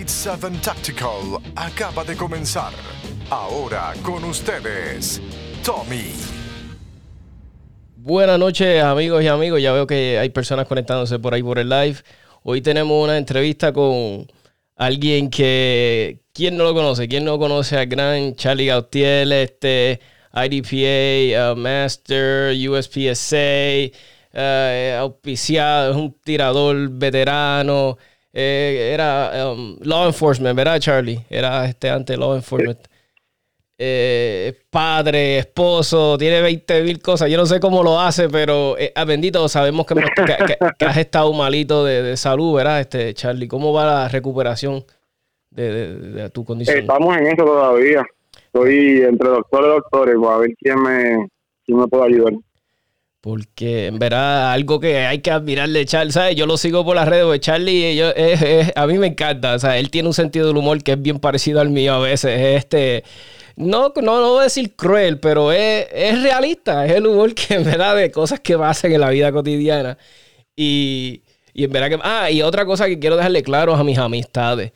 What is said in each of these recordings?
Flight 7 Tactical acaba de comenzar. Ahora con ustedes, Tommy. Buenas noches amigos y amigos, ya veo que hay personas conectándose por ahí por el live. Hoy tenemos una entrevista con alguien que, ¿quién no lo conoce? ¿Quién no conoce al gran Charlie Gautier, este IDPA, uh, Master, USPSA, uh, auspiciado, es un tirador veterano, eh, era um, law enforcement, ¿verdad, Charlie? Era este antes law enforcement. Eh, padre, esposo, tiene 20 mil cosas. Yo no sé cómo lo hace, pero eh, ah, bendito, sabemos que, has estado malito de, salud, ¿verdad, este Charlie? ¿Cómo va la recuperación de, tu condición? Estamos en eso todavía. Estoy entre doctores y doctores, a ver quién me, quién me puede ayudar. Porque en verdad algo que hay que admirarle Charlie, ¿sabes? Yo lo sigo por las redes de Charlie yo, a mí me encanta, o sea, él tiene un sentido del humor que es bien parecido al mío a veces, este, no, no, no voy a decir cruel, pero es, realista, es el humor que en verdad de cosas que pasan en la vida cotidiana y, y en verdad que, ah, y otra cosa que quiero dejarle claro a mis amistades,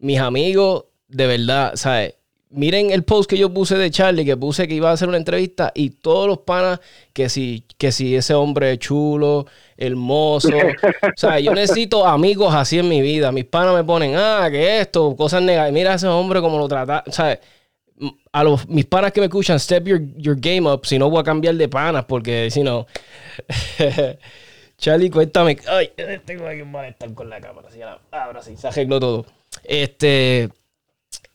mis amigos, de verdad, ¿sabes? Miren el post que yo puse de Charlie, que puse que iba a hacer una entrevista y todos los panas que si, que si ese hombre es chulo, hermoso. o sea, yo necesito amigos así en mi vida. Mis panas me ponen, ah, que esto, cosas negativas. Mira a ese hombre como lo trata. O sea, a los, mis panas que me escuchan, step your, your game up, si no voy a cambiar de panas, porque si no. Charlie, cuéntame. Ay, tengo aquí un malestar con la cámara. ahora sí, se arregló todo. Este.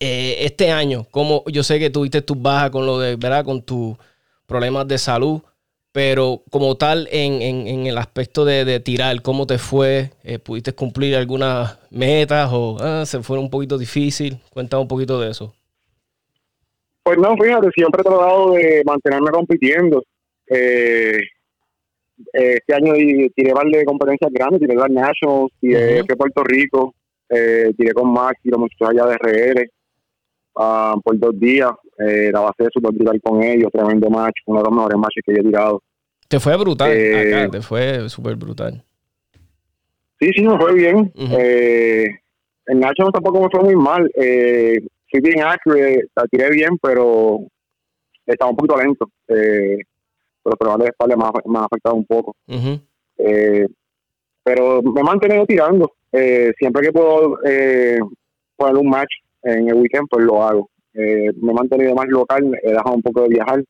Eh, este año, como yo sé que tuviste tus bajas con lo de, ¿verdad? Con tus problemas de salud, pero como tal, en, el aspecto de, tirar, ¿cómo te fue? Eh, ¿Pudiste cumplir algunas metas o ah, se fue un poquito difícil? Cuéntame un poquito de eso. Pues no, fíjate, siempre he tratado de mantenerme compitiendo. Eh, este año tiré par de competencias grandes, tiré las Nationals, tiré Puerto Rico, tiré con Max, tiré mucho allá de RR. Ah, por dos días. Eh, la base de super brutal con ellos, tremendo match, uno de los mejores matches que yo he tirado. Te fue brutal, eh, te fue súper brutal. Sí, sí, me fue bien. eh, el Nacho tampoco me fue muy mal. Eh, fui bien accurate, la tiré bien, pero estaba un poquito lento. Eh, pero problemas de espalda me ha, afectado un poco. eh, pero me he mantenido tirando. Eh, siempre que puedo eh, poner un match en el weekend, pues lo hago. Eh, me he mantenido más local, he dejado un poco de viajar,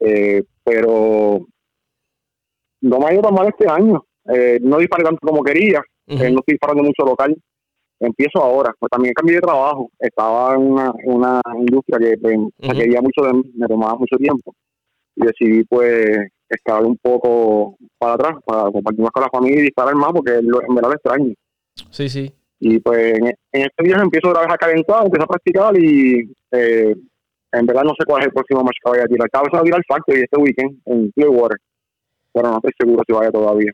eh, pero no me ha ido tan mal este año. Eh, no disparé tanto como quería, no estoy disparando mucho local. Empiezo ahora, pues también cambié de trabajo. Estaba en una, industria que pues, quería mucho de mí, me tomaba mucho tiempo. Y decidí, pues, estar un poco para atrás, para compartir más con la familia y disparar más, porque en verdad lo extraño. Sí, sí. Y pues en, este día empiezo otra vez a calentar, empiezo a practicar y eh, en verdad no sé cuál es el próximo match que vaya a tirar. Estaba pensando a tirar Factory este weekend en Clearwater, pero no estoy seguro si vaya todavía.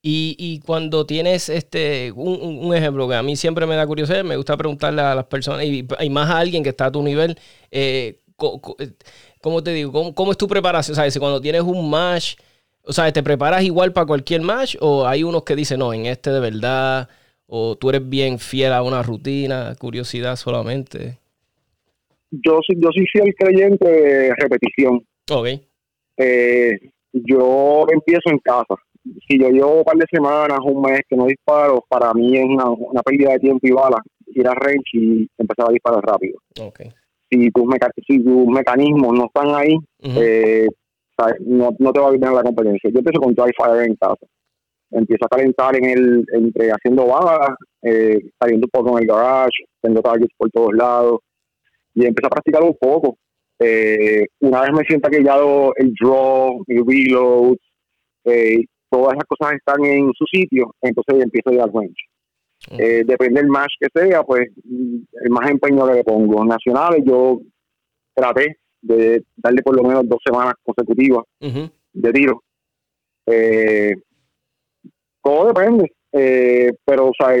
Y, y cuando tienes este un, un, ejemplo que a mí siempre me da curiosidad, me gusta preguntarle a las personas y, más a alguien que está a tu nivel, eh, eh ¿cómo te digo? ¿Cómo, ¿Cómo, es tu preparación? ¿Sabes? Cuando tienes un match, o sea, ¿te preparas igual para cualquier match o hay unos que dicen, no, en este de verdad ¿O tú eres bien fiel a una rutina, curiosidad solamente? Yo yo soy fiel creyente de repetición. Ok. Eh, yo empiezo en casa. Si yo llevo un par de semanas, un mes que no disparo, para mí es una, pérdida de tiempo y bala ir a range y empezar a disparar rápido. Okay. Si, tus si tus mecanismos no están ahí, eh, no, no te va a vivir la competencia. Yo empiezo con dry fire en casa empiezo a calentar en el, entre haciendo balas, eh, saliendo un poco en el garage, tengo targets por todos lados, y empiezo a practicar un poco. Eh, una vez me siento aquellado el draw, el reload, eh, todas esas cosas están en su sitio, entonces empiezo a ir al range. Depende del match que sea, pues el más empeño que le pongo. Nacionales, yo traté de darle por lo menos dos semanas consecutivas de tiro. Eh, todo depende. Eh, pero, o sea,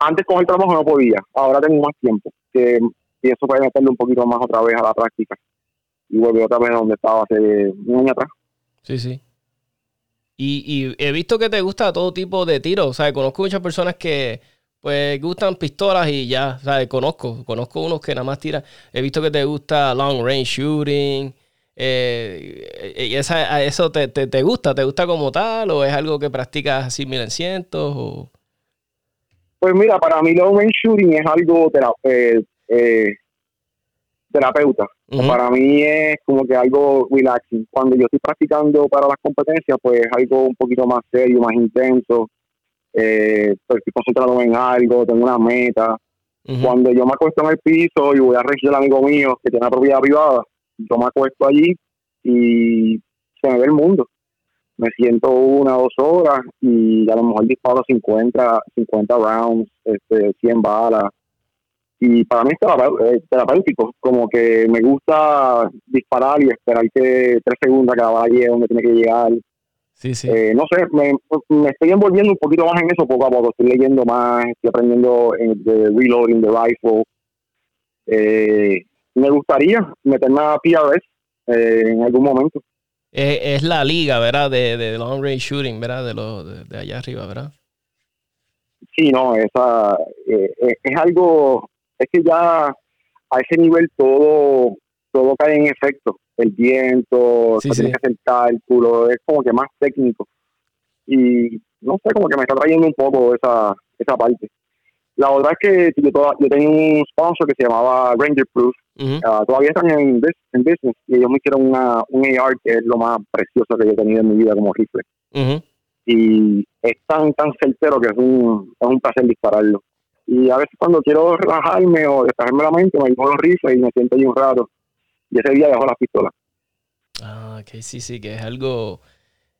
antes con el trabajo no podía, ahora tengo más tiempo. Que pienso puede meterle un poquito más otra vez a la práctica y volver otra vez a donde estaba hace un año atrás. Sí, sí. Y, y he visto que te gusta todo tipo de tiros. O sea, conozco muchas personas que pues gustan pistolas y ya, ¿sabes? Conozco, conozco unos que nada más tiran. He visto que te gusta long range shooting. Eh, ¿Y esa, eso te, te, gusta? ¿Te gusta como tal? ¿O es algo que practicas así mil en cientos? O... Pues mira, para mí range shooting es algo eh, eh, terapeuta. Para mí es como que algo relaxing. Cuando yo estoy practicando para las competencias, pues es algo un poquito más serio, más intenso. Eh, pues estoy concentrado en algo, tengo una meta. Cuando yo me acuesto en el piso y voy a regir al amigo mío que tiene una propiedad privada, yo me acuesto allí y se me ve el mundo. Me siento una o dos horas y a lo mejor disparo 50, 50 rounds, este, 100 balas y para mí es terapéutico, como que me gusta disparar y esperar que tres segundos que la bala llegue donde tiene que llegar. Sí, sí. Eh, no sé, me, estoy envolviendo un poquito más en eso poco a poco, estoy leyendo más, estoy aprendiendo en, de reloading, de rifle. Eh, me gustaría meterme a PRS eh, en algún momento. Es, la liga, ¿verdad? De, de long range shooting, ¿verdad? De, lo, de, allá arriba, ¿verdad? Sí, no, esa es algo es que ya a ese nivel todo todo cae en efecto. El viento, sí, tienes que hacer cálculo, es como que más técnico. Y no sé, como que me está trayendo un poco esa, esa parte. La otra es que yo, yo tenía un sponsor que se llamaba Ranger Proof. Ah, todavía están en, en, business y ellos me hicieron una, un AR que es lo más precioso que yo he tenido en mi vida como rifle. Y es tan, tan certero que es un, es un placer dispararlo. Y a veces cuando quiero relajarme o despejarme la mente, me llevo los rifles y me siento ahí un rato. Y ese día dejo las pistolas. Ah, ok, sí, sí, que es algo...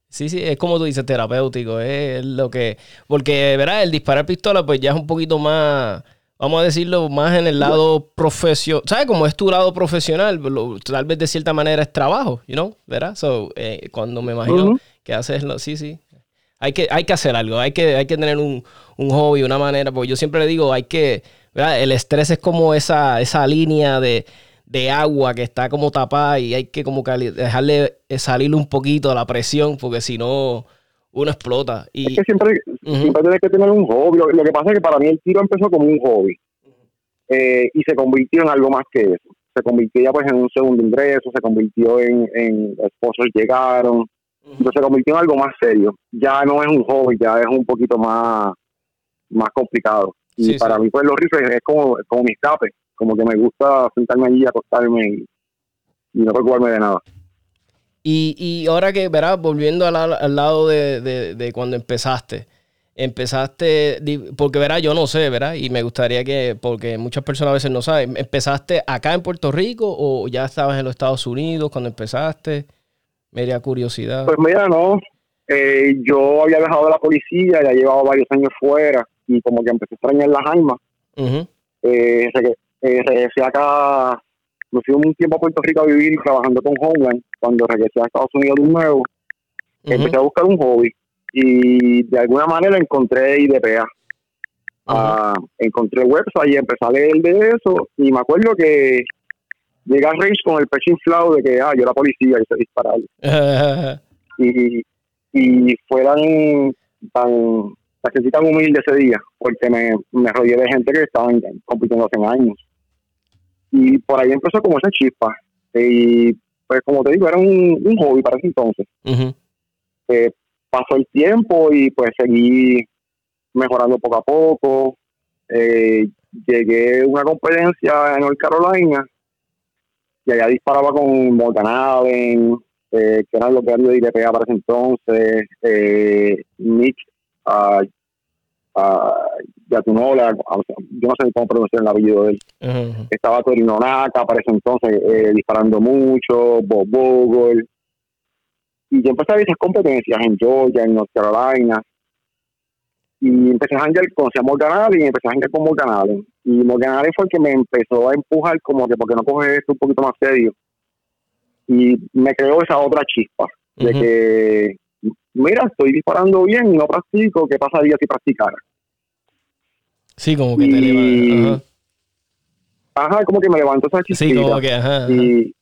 Sí, sí, es como tú dices, terapéutico, es lo que... Porque, verás, el disparar pistola pues ya es un poquito más, vamos a decirlo, más en el lado profesional. ¿Sabes? Como es tu lado profesional, tal vez de cierta manera es trabajo, you know, ¿verdad? So, eh, cuando me imagino que haces lo... Sí, sí, hay que, hay que hacer algo, hay que, hay que tener un, un hobby, una manera, porque yo siempre le digo, hay que, ¿verdad? el estrés es como esa, esa línea de, agua que está como tapada y hay que como dejarle salir un poquito a la presión, porque si no, uno explota. Y, es que siempre, siempre tienes que tener un hobby. Lo, que pasa es que para mí el tiro empezó como un hobby eh, y se convirtió en algo más que eso. Se convirtió ya pues en un segundo ingreso, se convirtió en, en esposos llegaron, entonces se convirtió en algo más serio. Ya no es un hobby, ya es un poquito más, más complicado. Y para mí, pues los rifles es como, como mi escape. Como que me gusta sentarme allí, acostarme y, no preocuparme de nada. Y, y ahora que, verás, volviendo al, al lado de, de, cuando empezaste, empezaste, porque verás, yo no sé, ¿verdad? Y me gustaría que, porque muchas personas a veces no saben, ¿empezaste acá en Puerto Rico o ya estabas en los Estados Unidos cuando empezaste? Media curiosidad. Pues mira, no. Eh, yo había dejado de la policía, ya llevaba varios años fuera y como que empecé a extrañar las armas. eh, eh, regresé acá, me fui un tiempo a Puerto Rico a vivir trabajando con Homeland. Cuando regresé a Estados Unidos de nuevo, empecé a buscar un hobby y de alguna manera encontré IDPA. Ah, encontré website y empecé a leer de eso y me acuerdo que llegué a Range con el pecho inflado de que, ah, yo era policía y se disparar. y, y fueran tan, tan, tan humilde ese día, porque me, me rodeé de gente que estaban compitiendo hace años. Y por ahí empezó como esa chispa. Y pues como te digo, era un, un hobby para ese entonces. Eh, pasó el tiempo y pues seguí mejorando poco a poco. Eh, llegué a una competencia en North Carolina y allá disparaba con Morgan Allen, eh, que eran los que de IDPA para ese entonces, eh, Nick uh, Yatunola, yo no sé cómo pronunciar el apellido de él. Estaba Torino Naka para ese entonces eh, disparando mucho, Bob Bogle. Y yo empecé a ver esas competencias en Georgia, en North Carolina. Y empecé a hangar, conocí a Morgan Allen y empecé a hangar con Morgan Allen. Y Morgan Allen fue el que me empezó a empujar como que porque no coges esto un poquito más serio. Y me creó esa otra chispa de que, mira, estoy disparando bien y no practico, ¿qué pasaría si practicara? Sí, como que te levanta. Ajá. como que me levantó esa chispa. Sí, como que, ajá. Y,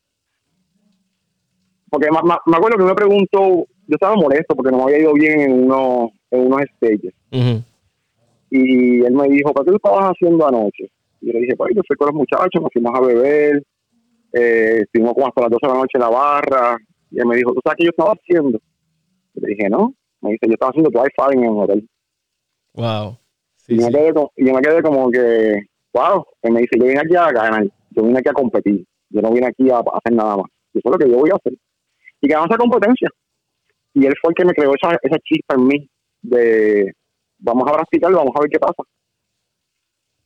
porque me, acuerdo que me preguntó, yo estaba molesto porque no me había ido bien en, uno, en unos stages. Y él me dijo, ¿para qué estabas haciendo anoche? Y yo le dije, pues yo fui con los muchachos, nos fuimos a beber, eh, estuvimos como hasta las 12 de la noche en la barra. Y él me dijo, ¿tú sabes qué yo estaba haciendo? Y le dije, no. Me dice, yo estaba haciendo Wi-Fi en el hotel. Wow. Y, yo me quedé como que, wow. Él me dice, yo vine aquí a ganar, yo vine aquí a competir. Yo no vine aquí a, hacer nada más. Eso es lo que yo voy a hacer. Y ganamos esa competencia. Y él fue el que me creó esa, esa chispa en mí de vamos a practicar, vamos a ver qué pasa.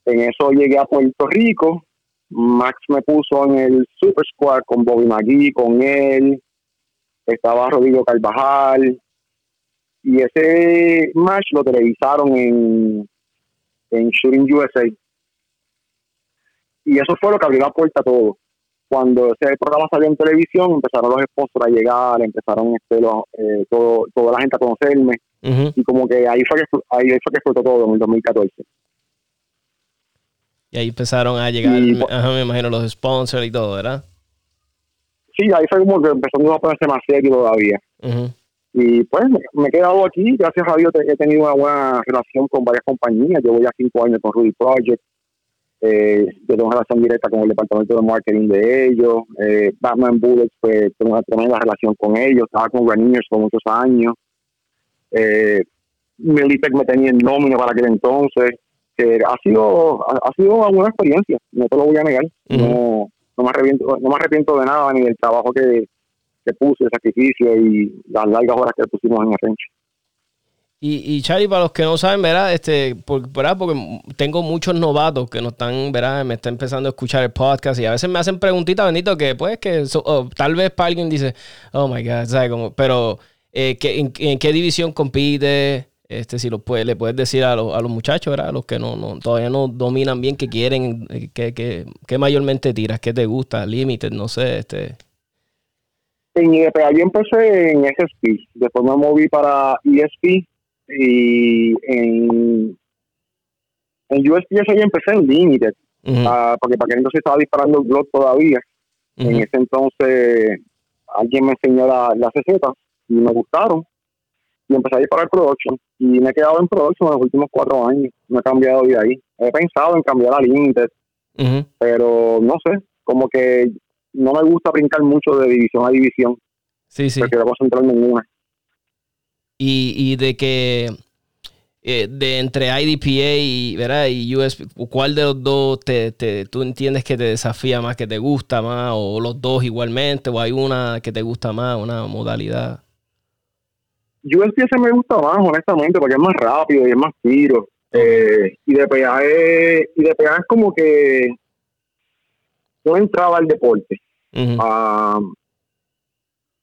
En eso llegué a Puerto Rico. Max me puso en el Super Squad con Bobby McGee, con él. Estaba Rodrigo Carvajal. Y ese match lo televisaron en, en Shooting USA. Y eso fue lo que abrió la puerta a todo. Cuando ese programa salió en televisión, empezaron los sponsors a llegar, empezaron este, eh, todo, toda la gente a conocerme y como que ahí fue que, ahí fue que explotó todo en el 2014. Y ahí empezaron a llegar, me imagino, los sponsors y todo, ¿verdad? Sí, ahí fue como que empezó a ponerse más serio todavía. Y pues me, he quedado aquí, gracias a Dios he tenido una buena relación con varias compañías. Yo voy a cinco años con Ruby Project. Eh, yo tengo una relación directa con el departamento de marketing de ellos. Eh, Batman Bullets, pues tengo una tremenda relación con ellos. Estaba con Raniers por muchos años. Eh, Militech me tenía en nómina para aquel entonces. Que ha sido ha, sido una experiencia, no te lo voy a negar. no, no, me arrepiento, no me arrepiento de nada, ni del trabajo que, que puse, el sacrificio y las largas horas que pusimos en el rancho. Y, y Charlie, para los que no saben, ¿verdad? Este, por, ¿verdad? Porque tengo muchos novatos que no están, ¿verdad? Me están empezando a escuchar el podcast y a veces me hacen preguntitas, bendito, que pues que oh, tal vez para alguien dice, oh my God, ¿sabes? Como, pero eh, en, qué división compite? Este, si lo puede, le puedes decir a, los, a los muchachos, ¿verdad? A los que no, no, todavía no dominan bien, que quieren, eh, que, que, mayormente tiras, qué te gusta, límites, no sé, este. En IDPA yo empecé en SSP, después me moví para ESP y en, en USP yo empecé en Limited, ah, porque para que entonces estaba disparando el blog todavía. En ese entonces alguien me enseñó las la recetas y me gustaron. Y empecé a disparar production. Y me he quedado en production en los últimos cuatro años. No he cambiado de ahí. He pensado en cambiar a Limited, pero no sé, como que no me gusta brincar mucho de división a división. Sí, sí. Prefiero concentrarme en una. Y, y de que eh, de entre IDPA y, ¿verdad? y USB, ¿cuál de los dos te, te, tú entiendes que te desafía más, que te gusta más, o los dos igualmente, o hay una que te gusta más, una modalidad? USPS me gusta más, honestamente, porque es más rápido y es más tiro. Eh, y de es, y de es como que no entraba al deporte. Ah,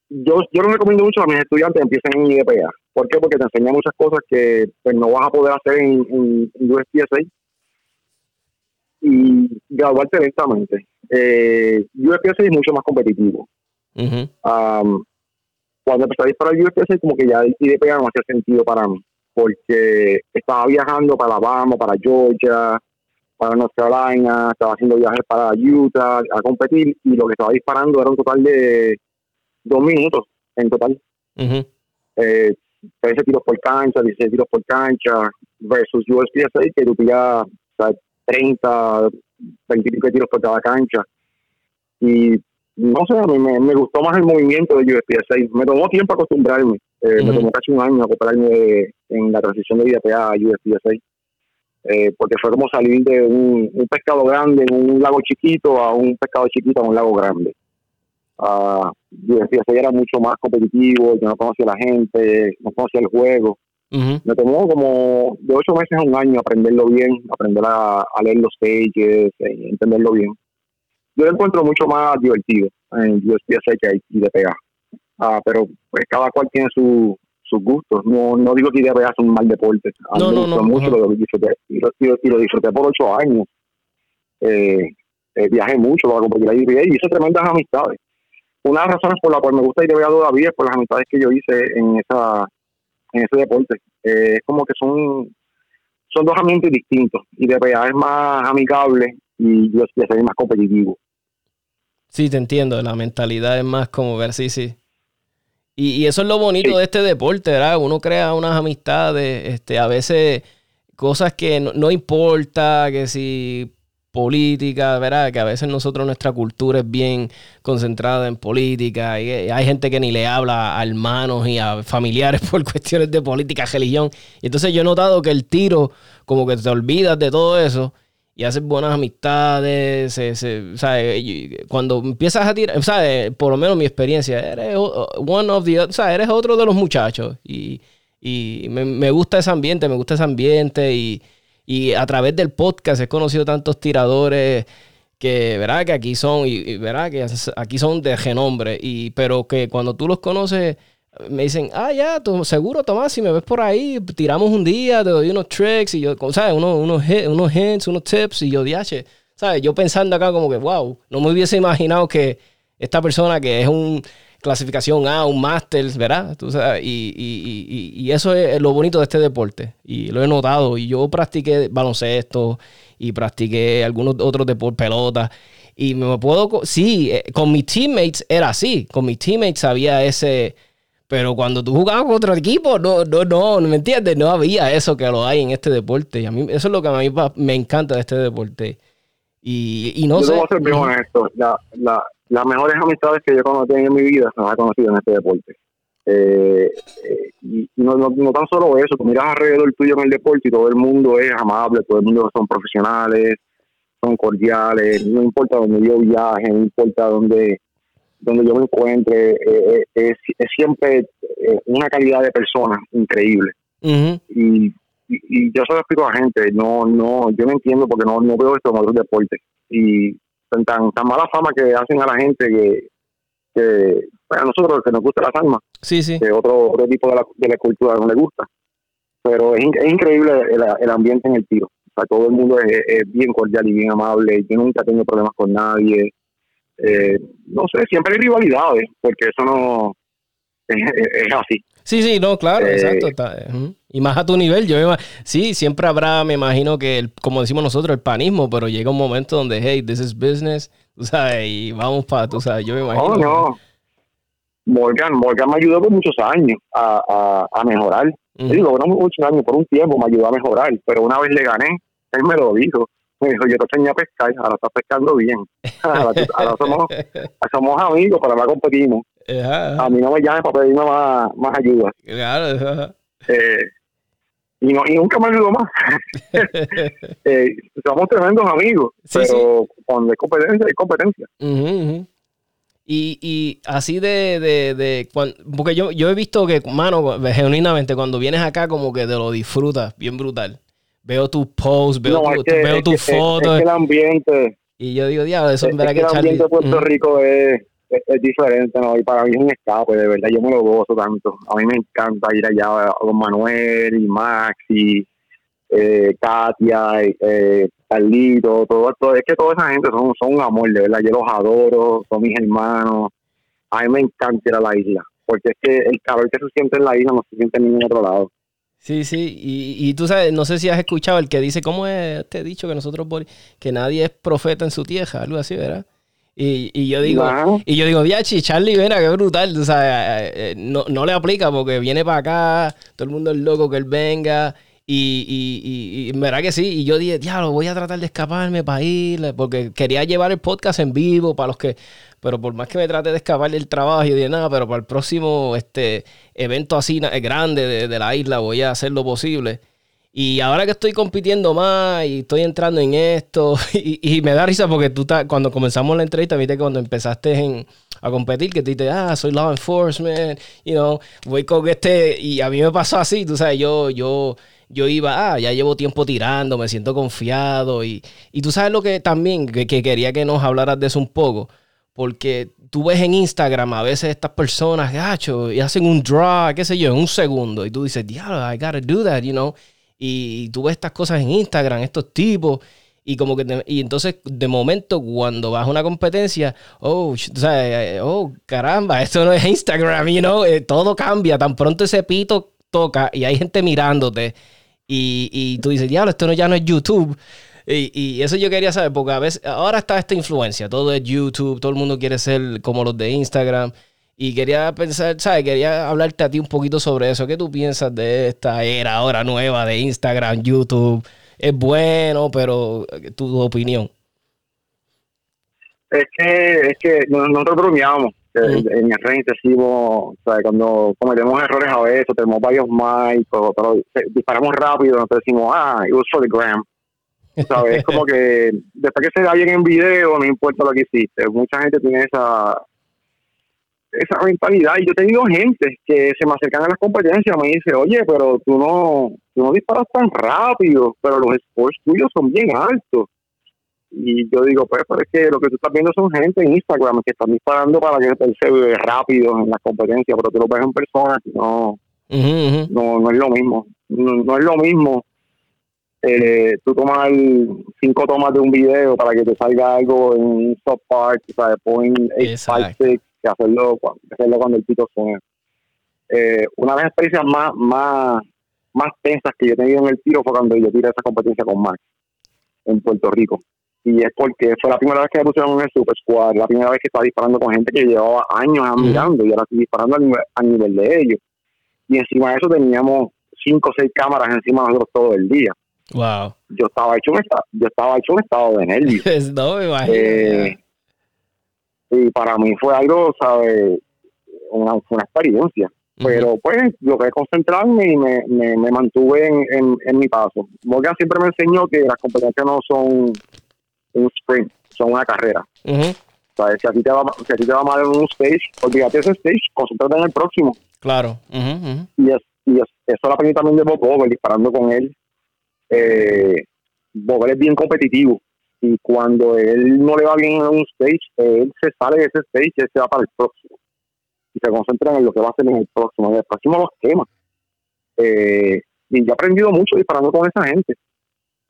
yo, yo lo recomiendo mucho a mis estudiantes que empiecen en IDPA. ¿Por qué? Porque te enseña muchas cosas que pues, no vas a poder hacer en, en, USPSA y graduarte directamente. Eh, USPSA es mucho más competitivo. Uh cuando empecé a disparar USPSA, como que ya el IDPA no hacía sentido para mí, porque estaba viajando para Alabama, para Georgia, para North Carolina, estaba haciendo viajes para Utah a competir y lo que estaba disparando era un total de dos minutos en total. eh, 13 tiros por cancha, 16 tiros por cancha, versus USPSA que tú pillas 30, 20 tiros por cada cancha. Y no sé, a mí me, gustó más el movimiento de USPSA. Me tomó tiempo acostumbrarme. Eh, me tomó casi un año acostumbrarme en la transición de IDPA a USPSA. Eh, porque fue como salir de un, pescado grande en un lago chiquito a un pescado chiquito en un lago grande. Uh, USPSA era mucho más competitivo, yo no conocía a la gente, no conocía el juego. Me tomó como de ocho meses a un año aprenderlo bien, aprender a, leer los stages, eh, entenderlo bien yo lo encuentro mucho más divertido en USPSA que hay IDPA. Ah, pero pues cada cual tiene su, sus gustos. No, no digo que IDPA es un mal deporte. no, no, no, mucho, lo disfruté, y, lo, disfruté por ocho años. Eh, eh, viajé mucho para competir IDPA y hice tremendas amistades. Una de las razones por la cual me gusta IDPA todavía es por las amistades que yo hice en esa en ese deporte. Eh, es como que son son dos ambientes distintos. IDPA es más amigable y USPSA es más competitivo. Sí, te entiendo. La mentalidad es más como ver, sí, sí. Y, eso es lo bonito de este deporte, ¿verdad? Uno crea unas amistades, este, a veces cosas que no, importa, que si política, ¿verdad? Que a veces nosotros nuestra cultura es bien concentrada en política y hay gente que ni le habla a hermanos y a familiares por cuestiones de política, religión. Y entonces yo he notado que el tiro, como que te olvidas de todo eso y haces buenas amistades, cuando empiezas a tirar, ¿sabes? por lo menos mi experiencia, eres one of the, eres otro de los muchachos y, me, gusta ese ambiente, me gusta ese ambiente y, a través del podcast he conocido tantos tiradores que, ¿verdad? Que aquí son, y, ¿verdad? Que aquí son de renombre, y, pero que cuando tú los conoces me dicen, ah, ya, tú, seguro, Tomás, si me ves por ahí, tiramos un día, te doy unos tricks y yo, ¿sabes? Unos, unos, unos hints, unos tips y yo, diache, ¿sabes? Yo pensando acá como que, wow, no me hubiese imaginado que esta persona que es un clasificación A, un máster, ¿verdad? Tú sabes, y, y, y, y, eso es lo bonito de este deporte. Y lo he notado. Y yo practiqué baloncesto y practiqué algunos otros deportes, pelota. Y me puedo, sí, eh, con mis teammates era así. Con mis teammates había ese pero cuando tú jugabas con otro equipo, no, no, no, ¿me entiendes? No había eso que lo hay en este deporte. Y a mí, eso es lo que a mí me encanta de este deporte. Y, y no yo sé. A ser honesto. La, la, las mejores amistades que yo conocí en mi vida se las he conocido en este deporte. Eh, eh, y no, no, no, tan solo eso, tú miras alrededor tuyo en el deporte y todo el mundo es amable, todo el mundo son profesionales, son cordiales, no importa donde yo viaje, no importa donde donde yo me encuentre, eh, eh, es, siempre eh, una calidad de persona increíble. y, y, yo se lo explico a la gente, no, no, yo no entiendo porque no, no veo esto en otros deportes. Y tan, tan mala fama que hacen a la gente que, que a nosotros que nos gusta las armas, sí, sí. que otro, otro tipo de la, de la cultura no le gusta. Pero es, es increíble el, el, ambiente en el tiro. O sea, todo el mundo es, es bien cordial y bien amable. Yo nunca tengo problemas con nadie eh, no sé, siempre hay rivalidades, porque eso no es, así. Sí, sí, no, claro, eh, exacto. Y más a tu nivel, yo sí, siempre habrá, me imagino que, el, como decimos nosotros, el panismo, pero llega un momento donde, hey, this is business, tú sabes, y vamos para, tú sabes, yo me imagino. No, no. Morgan, Morgan me ayudó por muchos años a, a, mejorar. Digo, no muchos años, por un tiempo me ayudó a mejorar, pero una vez le gané, él me lo dijo me dijo, yo te enseñé a pescar, ahora estás pescando bien. ahora, somos, somos amigos, pero ahora competimos. A mí no me llames para pedirme más, más ayuda. Claro. Eh, y, no, y nunca me ayudó más. eh, somos tremendos amigos, pero cuando hay competencia, hay competencia. Y, y así de, de, de porque yo, yo he visto que, mano, genuinamente, cuando vienes acá, como que te lo disfrutas bien brutal veo tus posts, veo, tus fotos. Es el ambiente. Y yo digo, diablo, eso es, verdad que, El ambiente de Puerto Rico es, es, diferente, ¿no? Y para mí es un escape, de verdad, yo me lo gozo tanto. A mí me encanta ir allá con Manuel y Max y eh, Katia, y, eh, Carlito, todo, todo. Es que toda esa gente son, son un amor, de verdad. Yo los adoro, son mis hermanos. A mí me encanta ir a la isla, porque es que el calor que se siente en la isla no se siente en ningún otro lado. Sí, sí, y, y, tú sabes, no sé si has escuchado el que dice, ¿cómo es este dicho que nosotros, que nadie es profeta en su tierra, algo así, ¿verdad? Y, y yo digo, y yo digo, Viachi, Charlie Vena, qué brutal, sea, eh, eh, no, no le aplica porque viene para acá, todo el mundo es loco que él venga, y, y, y, verdad que sí. Y yo dije, diablo, voy a tratar de escaparme para ir, porque quería llevar el podcast en vivo para los que. Pero por más que me trate de escapar del trabajo, yo dije, nada, pero para el próximo este, evento así grande de, de, la isla voy a hacer lo posible. Y ahora que estoy compitiendo más y estoy entrando en esto, y, me da risa porque tú cuando comenzamos la entrevista, viste que cuando empezaste en, a competir, que te dices, ah, soy law enforcement, you know, voy con este, y a mí me pasó así, tú sabes, yo, yo yo iba, ah, ya llevo tiempo tirando, me siento confiado. Y, y tú sabes lo que también, que, quería que nos hablaras de eso un poco, porque tú ves en Instagram a veces estas personas, gacho, y hacen un draw, qué sé yo, en un segundo, y tú dices, diablo, I gotta do that, you know. Y, tú ves estas cosas en Instagram, estos tipos, y como que y entonces de momento cuando vas a una competencia, oh, o sea, eh, oh, caramba, esto no es Instagram, you know, eh, todo cambia, tan pronto ese pito toca y hay gente mirándote y, y tú dices, diablo, esto no, ya no es YouTube. Y, y, eso yo quería saber, porque a veces, ahora está esta influencia, todo es YouTube, todo el mundo quiere ser como los de Instagram. Y quería pensar, ¿sabes? Quería hablarte a ti un poquito sobre eso. ¿Qué tú piensas de esta era ahora nueva de Instagram, YouTube? ¿Es bueno, pero tu opinión? Es que, es que nosotros en el red intensivo, cuando cometemos errores a veces, tenemos varios mics, pero, disparamos rápido, nosotros decimos, ah, it was for the gram. ¿Sabes? Es como que después que se da bien en video, no importa lo que hiciste. Mucha gente tiene esa esa mentalidad. Y yo he tenido gente que se me acercan a las competencias y me dice, oye, pero tú no, tú no disparas tan rápido, pero los scores tuyos son bien altos. Y yo digo, pues, pero es que lo que tú estás viendo son gente en Instagram que están disparando para que se ve rápido en las competencias, pero tú lo ves en persona no, no, no es lo mismo. No, es lo mismo eh, tú tomar cinco tomas de un video para que te salga algo en un soft part, o sea, point 856, que hacerlo, hacerlo cuando el pito suena. Eh, una de las experiencias más, más, más tensas que yo he tenido en el tiro fue cuando yo tiré esa competencia con Max en Puerto Rico. Y es porque fue la primera vez que me pusieron en el Super Squad, la primera vez que estaba disparando con gente que llevaba años admirando y ahora estoy disparando al nivel, de ellos. Y encima de eso teníamos cinco o seis cámaras encima de nosotros todo el día. Wow. Yo estaba hecho un estado, yo estaba hecho un estado de nervios. no me imagino. Eh, y para mí fue algo, ¿sabes? Una, una experiencia. Pero pues lo que es concentrarme y me, me, mantuve en, en, mi paso. Morgan siempre me enseñó que las competencias no son un sprint, son una carrera. ¿Sabes? Si a, ti te va, si a ti te va mal en un stage, olvídate ese stage, concéntrate en el próximo. Claro. Y, es, y es, eso lo aprendí también de Bob disparando con él. Eh, Bob es bien competitivo y cuando él no le va bien en un stage, él se sale de ese stage y él se va para el próximo. Y se concentra en lo que va a hacer en el próximo. En el próximo los quema. Eh, y yo he aprendido mucho disparando con esa gente.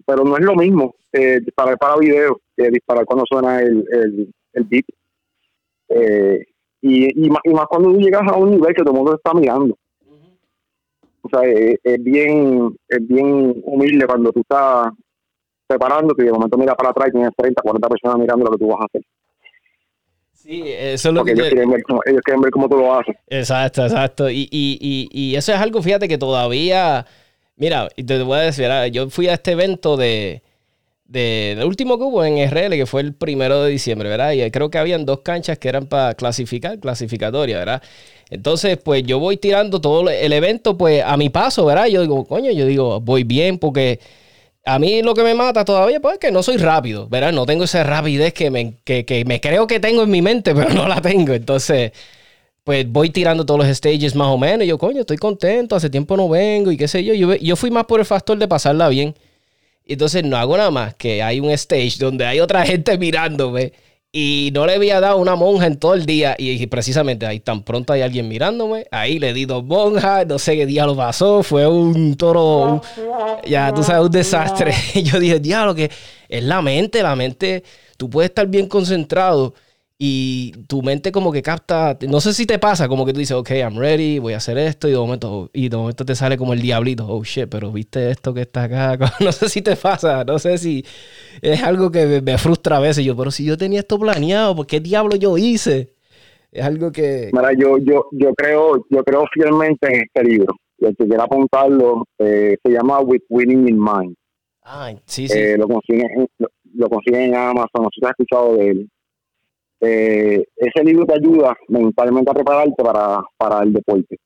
Pero no es lo mismo eh, disparar para video que disparar cuando suena el, el, el beat. Eh, y, y, más, y, más, cuando tú llegas a un nivel que todo el mundo está mirando. O sea, es, es, bien es bien humilde cuando tú estás preparándote y de momento mira para atrás y tienes 30, 40 personas mirando lo que tú vas a hacer. Sí, eso es lo que ellos, quieren ver, ellos quieren ver cómo tú lo haces. Exacto, exacto. Y, y, y, y eso es algo, fíjate, que todavía... Mira, te voy a decir, yo fui a este evento de, de, del último que hubo en RL, que fue el primero de diciembre, ¿verdad? Y creo que habían dos canchas que eran para clasificar, clasificatoria, ¿verdad? Entonces, pues yo voy tirando todo el evento, pues a mi paso, ¿verdad? Yo digo, coño, yo digo, voy bien porque a mí lo que me mata todavía pues, es que no soy rápido, ¿verdad? No tengo esa rapidez que me, que, me creo que tengo en mi mente, pero no la tengo. Entonces, pues voy tirando todos los stages más o menos. Y yo, coño, estoy contento, hace tiempo no vengo y qué sé yo. Yo, yo fui más por el factor de pasarla bien. Entonces no hago nada más que hay un stage donde hay otra gente mirándome y no le había dado una monja en todo el día. Y, precisamente ahí tan pronto hay alguien mirándome. Ahí le di dos monjas. No sé qué diablo pasó. Fue un toro. ya tú sabes, un desastre. Y yo dije, diablo, que es la mente. La mente. Tú puedes estar bien concentrado y tu mente como que capta, no sé si te pasa, como que tú dices, ok, I'm ready, voy a hacer esto y de momento, y de momento te sale como el diablito, oh shit, pero viste esto que está acá, no sé si te pasa, no sé si es algo que me, frustra a veces, yo, pero si yo tenía esto planeado, ¿por qué diablo yo hice? Es algo que... Mira, yo, yo, yo creo, yo creo fielmente en este libro, y el que quiera apuntarlo, eh, se llama With Winning in Mind. Ah, sí, sí. Eh, lo, consiguen, lo, lo consiguen en Amazon, no sé si has escuchado de él eh, ese libro te ayuda mentalmente a prepararte para, para el deporte.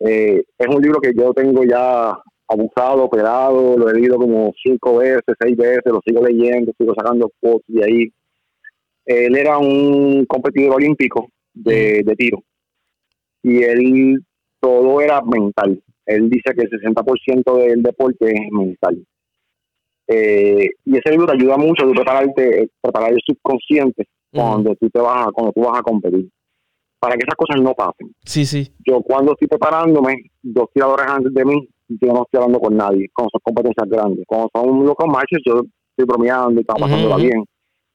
Eh, es un libro que yo tengo ya abusado, operado, lo he leído como cinco veces, seis veces, lo sigo leyendo, sigo sacando fotos de ahí. Él era un competidor olímpico de, de tiro y él todo era mental. Él dice que el 60% del deporte es mental. Eh, y ese libro te ayuda mucho a prepararte, preparar el subconsciente cuando tú te vas a, cuando tú vas a competir para que esas cosas no pasen. Sí, sí. Yo cuando estoy preparándome, dos tiradores antes de mí, yo no estoy hablando con nadie, con son competencias grandes. Cuando son locos matches, yo estoy bromeando y estamos pasándola bien.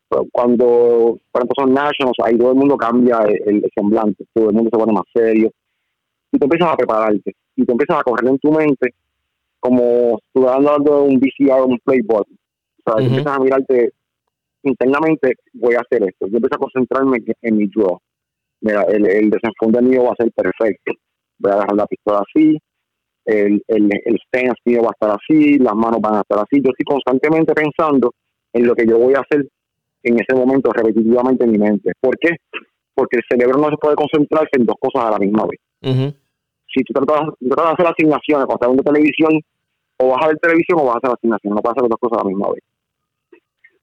Pero cuando, por ejemplo, son nationals, ahí todo el mundo cambia el, semblante, todo el mundo se pone más serio. Y tú empiezas a prepararte, y tú empiezas a correr en tu mente como dando un VCR o un playboy. O sea, empiezas a mirarte internamente voy a hacer esto. Yo empiezo a concentrarme en mi draw. mira, el, el desenfunde mío va a ser perfecto. Voy a dejar la pistola así, el, el, el stance mío va a estar así, las manos van a estar así. Yo estoy constantemente pensando en lo que yo voy a hacer en ese momento repetitivamente en mi mente. ¿Por qué? Porque el cerebro no se puede concentrarse en dos cosas a la misma vez. Si tú tratas, de hacer asignaciones cuando estás viendo televisión, o vas a ver televisión o vas a hacer asignaciones, no puedes hacer dos cosas a la misma vez.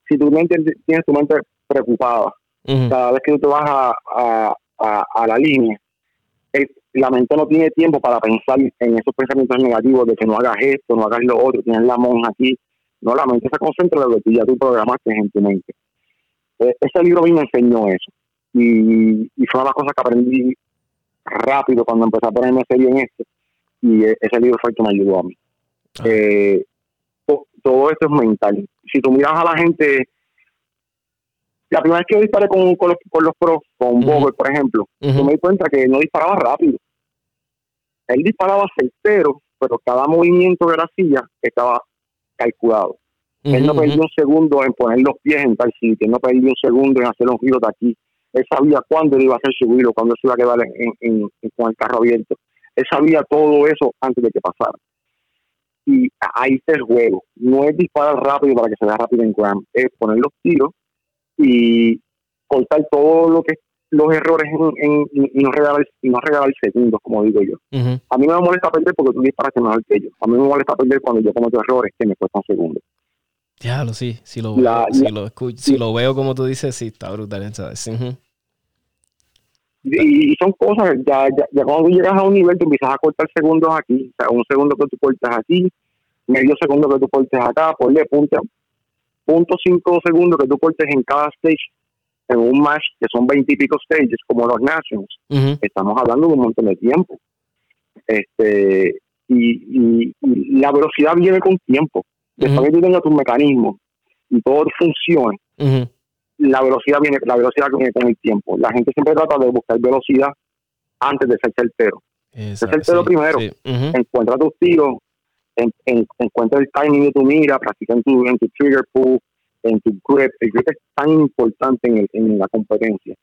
Si tu mente tienes tu mente preocupada, cada vez que tú te vas a, a, la línea, la mente no tiene tiempo para pensar en esos pensamientos negativos de que no hagas esto, no hagas lo otro, tienes la monja aquí. No, la mente se concentra en lo que ya tú programaste en tu mente. E, ese libro a mí me enseñó eso. Y, fue una de las cosas que aprendí rápido cuando empecé a ponerme serio en esto. Y e, ese libro fue el que me ayudó a mí. Ah. Eh, todo esto es mental. Si tú miras a la gente la primera vez que yo disparé con, con, los, con los pros, con uh por ejemplo, yo me di cuenta que no disparaba rápido. Él disparaba certero, pero cada movimiento de la silla estaba calculado. Él no perdió un segundo en poner los pies en tal sitio, él no perdió un segundo en hacer un giro de aquí. Él sabía cuándo él iba a hacer su giro, cuándo se iba a quedar en, con el carro abierto. Él sabía todo eso antes de que pasara. Y ahí está el juego. No es disparar rápido para que se vea rápido en Gram, es poner los tiros y cortar todo lo que los errores en, y no regalar y no regalar segundos como digo yo. A mí no me molesta perder porque tú disparas mejor que yo a mí me molesta perder cuando yo cometo errores que me cuestan segundos. Ya lo sí si lo veo, si, lo si lo veo como tú dices sí está brutal ¿sabes? Y, son cosas ya, ya, cuando tú llegas a un nivel tú empiezas a cortar segundos aquí o sea un segundo que tú cortas aquí medio segundo que tú cortes acá ponle punta punto cinco segundos que tú cortes en cada stage en un match que son veintipico stages como los Nations, estamos hablando de un montón de tiempo. Este y, la velocidad viene con tiempo. Después que tú tengas tus mecanismos y todo funcione, la velocidad viene, la velocidad viene con el tiempo. La gente siempre trata de buscar velocidad antes de ser certero. Ser certero primero. Encuentra tus tiros, en, encuentra el timing de tu mira, practica en tu, en tu trigger pull, en tu grip. El grip es tan importante en, en la competencia.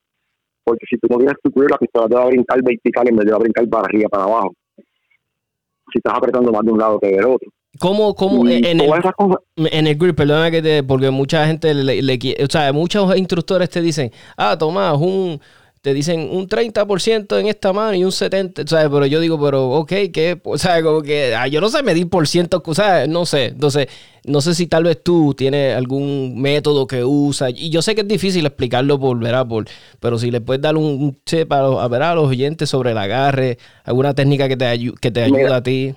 Porque si tú no tienes tu grip, la pistola te va a brincar vertical en vez de va a brincar para arriba, para abajo. Si estás apretando más de un lado que del otro. ¿Cómo, cómo en, el, en el grip, perdona que te, porque mucha gente le, le, o sea, muchos instructores te dicen, ah, Tomás, un, te dicen un 30% en esta mano y un 70%, ¿sabes? Pero yo digo, pero ok, ¿qué? O sea, como que ah, yo no sé medir por ciento, ¿sabes? No sé. Entonces, no sé si tal vez tú tienes algún método que usas. Y yo sé que es difícil explicarlo por, ¿verdad? Por, pero si le puedes dar un, che para a, ver, a los oyentes sobre el agarre, alguna técnica que te, que te ayuda a ti.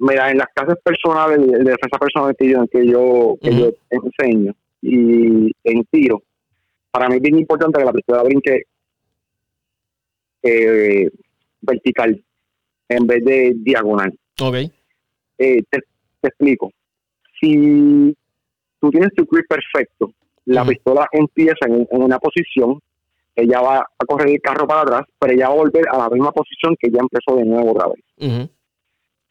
Mira, en las clases personales, de defensa personal que yo, que yo, que yo enseño y en tiro, para mí es bien importante que la pistola brinque eh, vertical en vez de diagonal. Ok. Eh, te, explico. Si tú tienes tu grip perfecto, la pistola empieza en, una posición, ella va a correr el carro para atrás, pero ella va a volver a la misma posición que ya empezó de nuevo otra vez.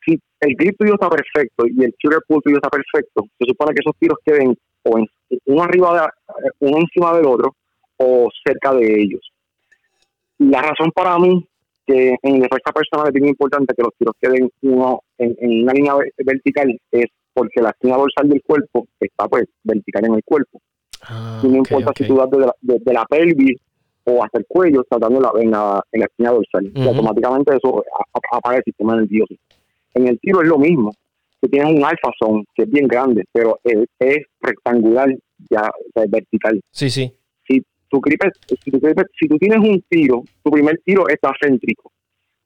Si el grip tuyo está perfecto y el trigger pull tuyo está perfecto, se supone que esos tiros queden o en uno arriba de, uno encima del otro o cerca de ellos. La razón para mí que en defensa personal es bien importante que los tiros queden uno en, una línea vertical es porque la esquina dorsal del cuerpo está pues vertical en el cuerpo. Ah, no importa si tú das desde la, pelvis o hasta el cuello, en, la, en la esquina dorsal. y automáticamente eso apaga el sistema nervioso. En el tiro es lo mismo que tienes un alfa son, que es bien grande, pero es, rectangular, ya es vertical. Sí, sí. Si tu, gripe, si, tu si tú tienes un tiro, tu primer tiro está céntrico,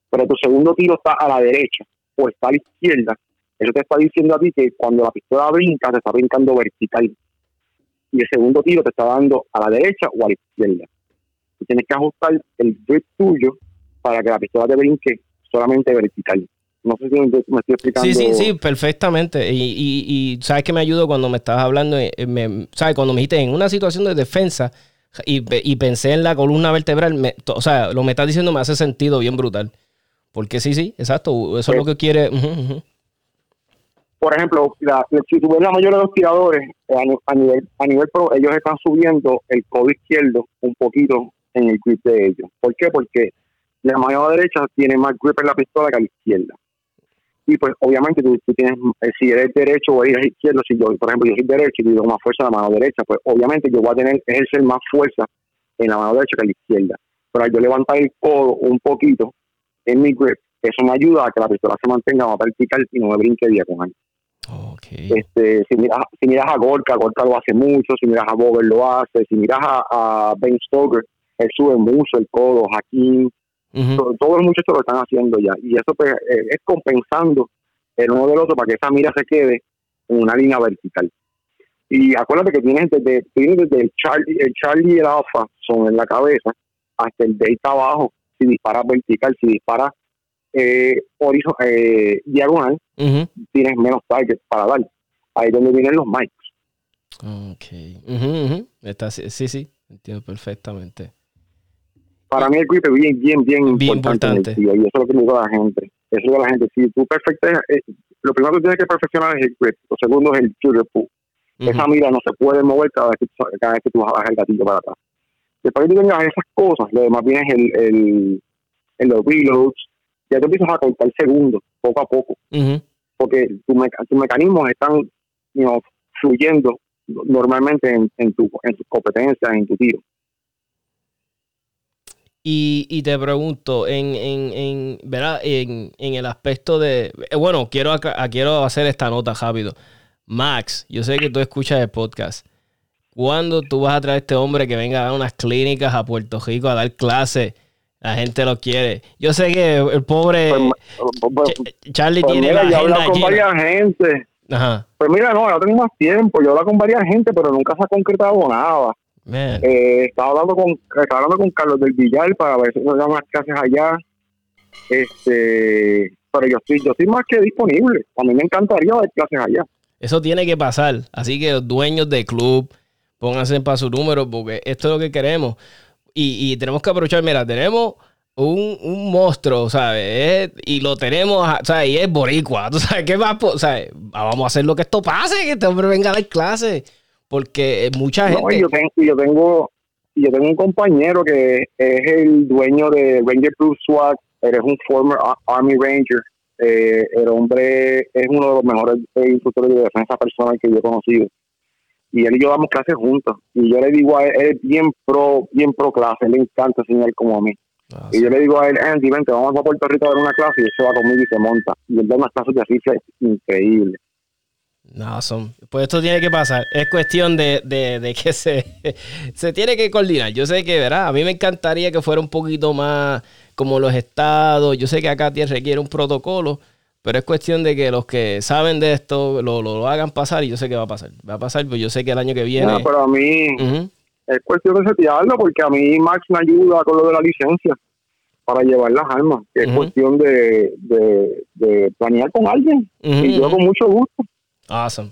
pero tu segundo tiro está a la derecha o está a la izquierda, eso te está diciendo a ti que cuando la pistola brinca, te está brincando vertical. Y el segundo tiro te está dando a la derecha o a la izquierda. Tú tienes que ajustar el grip tuyo para que la pistola te brinque solamente vertical. No sé si me estoy explicando. Sí, sí, sí, perfectamente. Y, y, sabes que me ayudó cuando me estabas hablando, eh, me, sabes, cuando me dijiste en una situación de defensa y, y pensé en la columna vertebral, o sea, lo me estás diciendo me hace sentido bien brutal. Porque sí, sí, exacto, eso es lo que quiere. Por ejemplo, si tú ves la mayoría de los tiradores eh, a, nivel, a nivel pro, ellos están subiendo el codo izquierdo un poquito en el grip de ellos. ¿Por qué? Porque la mano derecha tiene más grip en la pistola que la izquierda. Y pues obviamente tú, tienes, eh, si eres derecho o eres izquierdo, si yo, por ejemplo, yo soy derecho y tengo más fuerza en la mano derecha, pues obviamente yo voy a tener, ejercer más fuerza en la mano derecha que en la izquierda. Pero al yo levantar el codo un poquito en mi grip, eso me ayuda a que la pistola se mantenga más vertical y no me brinque diagonal. Okay. Este, si miras, si miras a Gorka, Gorka lo hace mucho, si miras a Bober lo hace, si miras a, Ben Stoker, él sube mucho el codo, Todos los muchachos lo están haciendo ya. Y eso pues, eh, es compensando el uno del otro para que esa mira se quede en una línea vertical. Y acuérdate que tienes desde, desde el Charlie, el Charlie y el Alpha son en la cabeza hasta el Delta abajo. Si disparas vertical, si disparas eh, eh, diagonal, tienes menos targets para dar. Ahí es donde vienen los mics. Ok. Está, sí, sí, entiendo perfectamente. Para mí el grip es bien, bien, bien, importante. y eso es lo que digo a la gente. Eso es lo que la gente, si tú perfectas, eh, lo primero que tienes que perfeccionar es el grip. Lo segundo es el trigger pull. Esa mira no se puede mover cada vez que, cada vez que tú bajas el gatillo para atrás. Después que tú tengas esas cosas, lo demás viene el, el, el, los reloads, ya te empiezas a cortar segundos, poco a poco. Porque tus mecanismos están fluyendo normalmente en, en, tu, en tus competencias, en tu tiro. Y, y, te pregunto, en, en, en, ¿verdad? En, en, el aspecto de. Eh, bueno, quiero, quiero hacer esta nota rápido. Max, yo sé que tú escuchas el podcast. ¿Cuándo tú vas a traer a este hombre que venga a dar unas clínicas a Puerto Rico a dar clases? La gente lo quiere. Yo sé que el pobre pues, pues, Charlie pues tiene la agenda con varias gente. Ajá. Pues mira, no, yo tengo más tiempo. Yo hablo con varias gente, pero nunca se ha concretado nada. Eh, estaba hablando con estaba hablando con Carlos del Villar para ver si nos dan más clases allá. Este, pero yo estoy, yo estoy más que disponible. A mí me encantaría dar clases allá. Eso tiene que pasar. Así que los dueños del club, pónganse para su número, porque esto es lo que queremos y, tenemos que aprovechar, mira, tenemos un, un monstruo, ¿sabes? y lo tenemos, ¿sabes? Y es boricua, ¿tú sabes qué más? ¿sabes? Vamos a hacer lo que esto pase, que este hombre venga a dar clase, porque mucha gente... No, yo tengo, yo tengo, yo tengo un compañero que es el dueño de Ranger Proof SWAT, eres un former Army Ranger, eh, el hombre es uno de los mejores instructores de defensa personal que yo he conocido y él y yo damos clases juntos. Y yo le digo a él, él es bien pro, bien pro clase, le encanta enseñar como a mí. Ah, y yo le digo a él, Andy, vente, vamos a Puerto Rico a dar una clase y él se va conmigo y se monta. Y él da unas clases de así increíble. No, son. Pues esto tiene que pasar. Es cuestión de, de, de que se, se tiene que coordinar. Yo sé que, ¿verdad? A mí me encantaría que fuera un poquito más como los estados. Yo sé que acá requiere un protocolo, pero es cuestión de que los que saben de esto lo, lo, hagan pasar y yo sé que va a pasar. Va a pasar, pues yo sé que el año que viene. No, pero a mí es cuestión de setearlo porque a mí Max me ayuda con lo de la licencia para llevar las armas. es cuestión de, de, planear con alguien. y yo con mucho gusto. Awesome.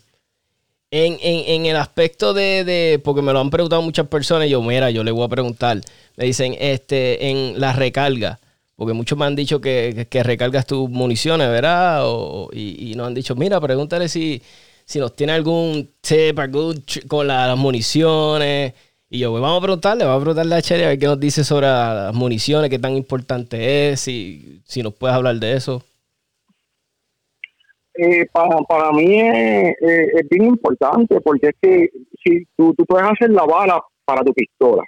En, en, en el aspecto de, de, porque me lo han preguntado muchas personas, yo, mira, yo le voy a preguntar. Me dicen, este, en la recarga porque muchos me han dicho que, recargas tus municiones, ¿verdad? y, nos han dicho, mira, pregúntale si, si nos tiene algún tip, algún con las municiones. Y yo, pues vamos a preguntarle, vamos a preguntarle a Cherry a ver qué nos dice sobre las municiones, qué tan importante es, si, si nos puedes hablar de eso. Eh, para, para mí es, bien importante porque es que si tú, tú puedes hacer la bala para tu pistola,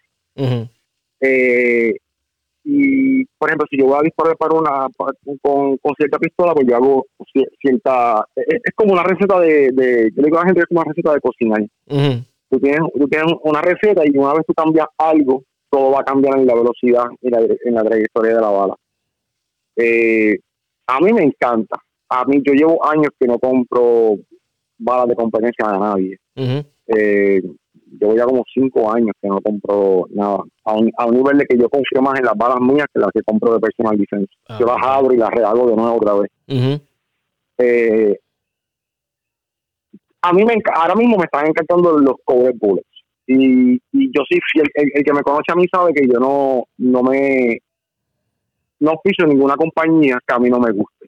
y por ejemplo si yo voy a disparar para una con, cierta pistola pues yo hago cierta es, como una receta de, de yo digo a la gente es como una receta de cocinar. Tú tienes tú tienes una receta y una vez tú cambias algo todo va a cambiar en la velocidad y la, en la trayectoria de la bala. Eh, a mí me encanta a mí yo llevo años que no compro balas de competencia a nadie eh, llevo ya como cinco años que no compro nada. A un, nivel de que yo confío más en las balas mías que las que compro de personal defense. Ah, yo las abro y las rehago de nuevo otra vez. Eh, a mí me ahora mismo me están encantando los cover bullets. Y, y yo sí, el, el, que me conoce a mí sabe que yo no, no me no piso ninguna compañía que a mí no me guste.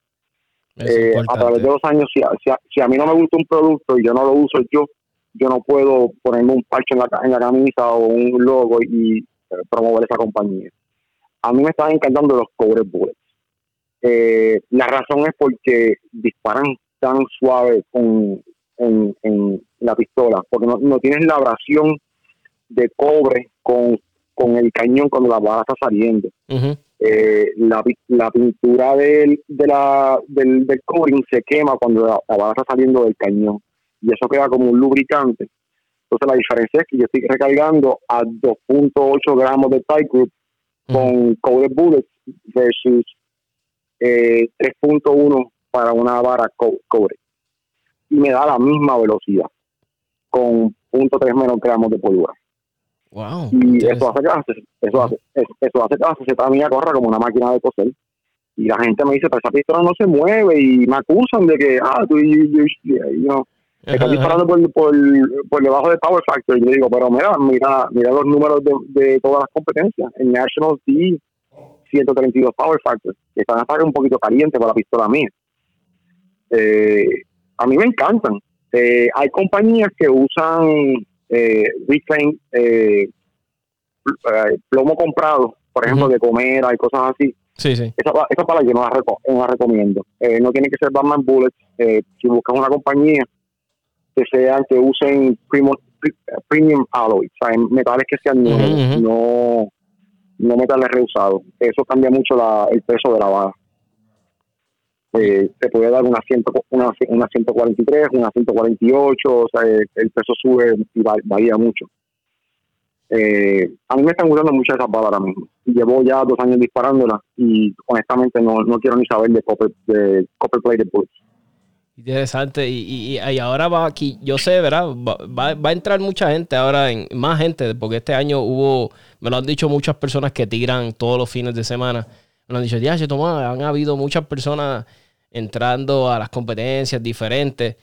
Eh, a través de los años, si si a mí no me gusta un producto y yo no lo uso yo, yo no puedo ponerme un parche en la, en la camisa o un logo y promover esa compañía. A mí me están encantando los cobre bullets. Eh, la razón es porque disparan tan suave con, en, la pistola, porque no, tienes la abrasión de cobre con, el cañón cuando la bala está saliendo. Eh, la, la, pintura del, de la, del, del se quema cuando la, bala está saliendo del cañón y eso queda como un lubricante. Entonces la diferencia es que yo estoy recargando a 2.8 gramos de Tight Group con cobre bullets versus eh, 3.1 para una vara cobre. Y me da la misma velocidad con 0.3 menos gramos de pólvora. Wow, y eso hace, que eso, hace, eso hace que la sociedad mía corra como una máquina de coser. Y la gente me dice, pero esa pistola no se mueve y me acusan de que, ah, tú, you, estás disparando por, por, por, debajo de Power Factor. Y yo digo, pero mira, mira, mira los números de, de todas las competencias. En National D, 132 Power Factor, que están hasta un poquito calientes para la pistola mía. Eh, a mí me encantan. Eh, hay compañías que usan eh, eh, eh, plomo comprado, por ejemplo, de comer, hay cosas así. Sí, sí. Esa, esa para yo no la, recomiendo. Eh, no tiene que ser Batman Bullets. si buscas una compañía que sean, que usen premium alloy, o sea, metales que sean nuevos, no, no metales reusados. Eso cambia mucho la, el peso de la bala. Eh, te puede dar una, ciento, una, una 143, una 148, o sea, el, peso sube y varía mucho. Eh, a mí me están gustando mucho esas balas ahora mismo. Llevo ya dos años disparándolas y honestamente no, no quiero ni saber de copper, de copper plated bullets. Interesante. Y, y, ahora va aquí, yo sé, ¿verdad? Va, va, a entrar mucha gente ahora, en, más gente, porque este año hubo, me lo han dicho muchas personas que tiran todos los fines de semana. Me lo han dicho, ya, toma, han habido muchas personas entrando a las competencias diferentes.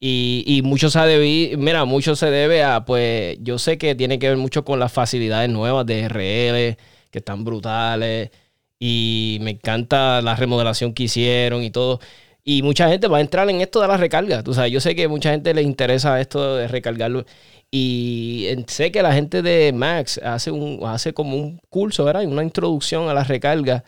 Y, y mucho se debe, mira, mucho se debe a, pues, yo sé que tiene que ver mucho con las facilidades nuevas de RL, que están brutales. Y me encanta la remodelación que hicieron y todo. Y mucha gente va a entrar en esto de la recarga. Tú sabes, yo sé que mucha gente le interesa esto de recargarlo. Y sé que la gente de Max hace, un, hace como un curso, ¿verdad? Una introducción a la recarga.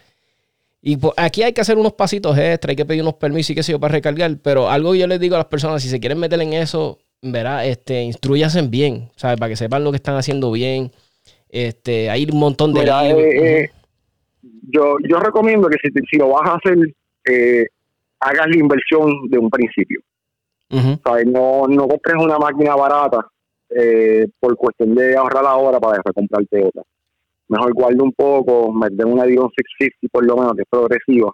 Y pues, aquí hay que hacer unos pasitos extra, hay que pedir unos permisos y qué sé yo para recargar. Pero algo que yo les digo a las personas, si se quieren meter en eso, verá, este, instruyanse bien, ¿sabes? Para que sepan lo que están haciendo bien. Este, hay un montón de Mira, eh, eh, yo, yo recomiendo que si, si lo vas a hacer, eh, hagas la inversión de un principio. No, no compres una máquina barata por cuestión de ahorrar la hora para después comprarte otra. Mejor guarde un poco, meter una Dion 650 por lo menos, que es progresiva.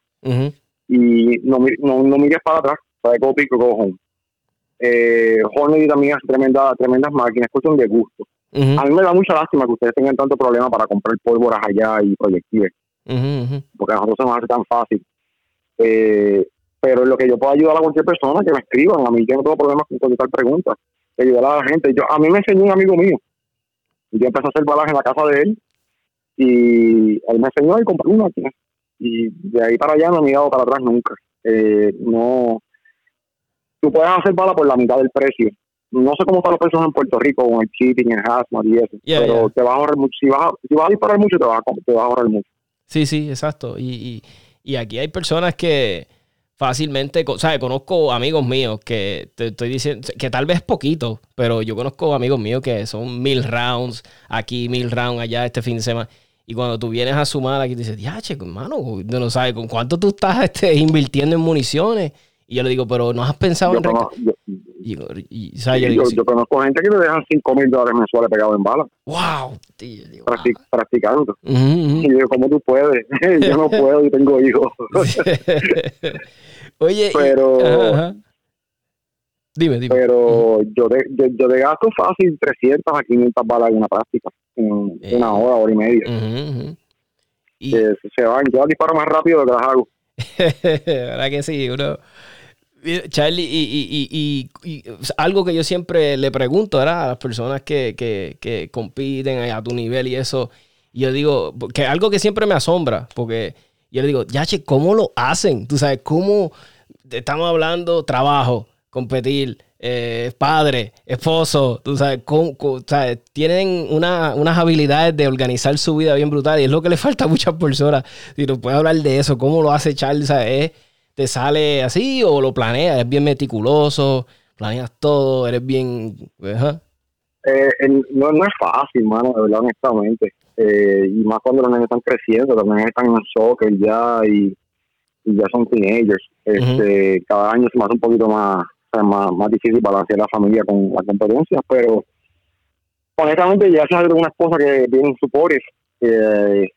Y no, no, no, mires para atrás, para como pico como home. Eh, Hornady también hace tremenda, tremendas máquinas, es cuestión de gusto. A mí me da mucha lástima que ustedes tengan tanto problema para comprar pólvoras allá y proyectiles. Porque a nosotros se nos hace tan fácil. Eh, pero lo que yo puedo ayudar a cualquier persona que me escriban, a mí yo no tengo problemas con contestar preguntas, ayudar a la gente. Yo, a mí me enseñó un amigo mío, yo empecé a hacer balas en la casa de él y él me enseñó y compré una máquina. Y de ahí para allá no me he dado para atrás nunca. Eh, no, tú puedes hacer balas por la mitad del precio. No sé cómo están los precios en Puerto Rico con el cheating, el hazmat y eso, pero te vas a ahorrar mucho. Si vas a, si vas a disparar mucho, te vas a, te vas a ahorrar mucho. Sí, sí, exacto. Y, y, y aquí hay personas que fácilmente, ¿sabes? Conozco amigos míos que te estoy diciendo, que tal vez poquito, pero yo conozco amigos míos que son mil rounds aquí, mil rounds allá este fin de semana. Y cuando tú vienes a sumar aquí, dices, ya, che, hermano, no sabes con cuánto tú estás este, invirtiendo en municiones. Y yo le digo, pero ¿no has pensado en... yo, yo, conozco gente que te dejan 5 mil dólares mensuales pegados en balas. ¡Wow! Practicando. Y yo, ¿cómo tú puedes? yo no puedo y tengo hijos. Oye, pero... Dime, dime. Pero yo, de, yo, yo, de gasto fácil 300 a 500 balas en una práctica, en eh. una hora, hora y media. y... se van, yo disparo más rápido que las hago. ¿Verdad que sí? Uno, Charlie, y, algo que yo siempre le pregunto a las personas que, que, compiten a tu nivel y eso, y yo digo, que algo que siempre me asombra, porque yo le digo, ya, che, ¿cómo lo hacen? Tú sabes, ¿cómo estamos hablando trabajo, competir, eh, padre, esposo, tú sabes, tienen unas habilidades de organizar su vida bien brutal y es lo que le falta a muchas personas. Si nos puedes hablar de eso, cómo lo hace Charles, ¿sabes? ¿Te sale así o lo planeas? ¿Eres bien meticuloso? ¿Planeas todo? ¿Eres bien...? Eh, no, no, es fácil, mano, de verdad, honestamente. Eh, y más cuando los niños están creciendo, los niños están en soccer ya y, ya son teenagers. Este, Cada año se me hace un poquito más, más, más difícil balancear la familia con las competencias, pero honestamente ya se algunas cosas que vienen supores, que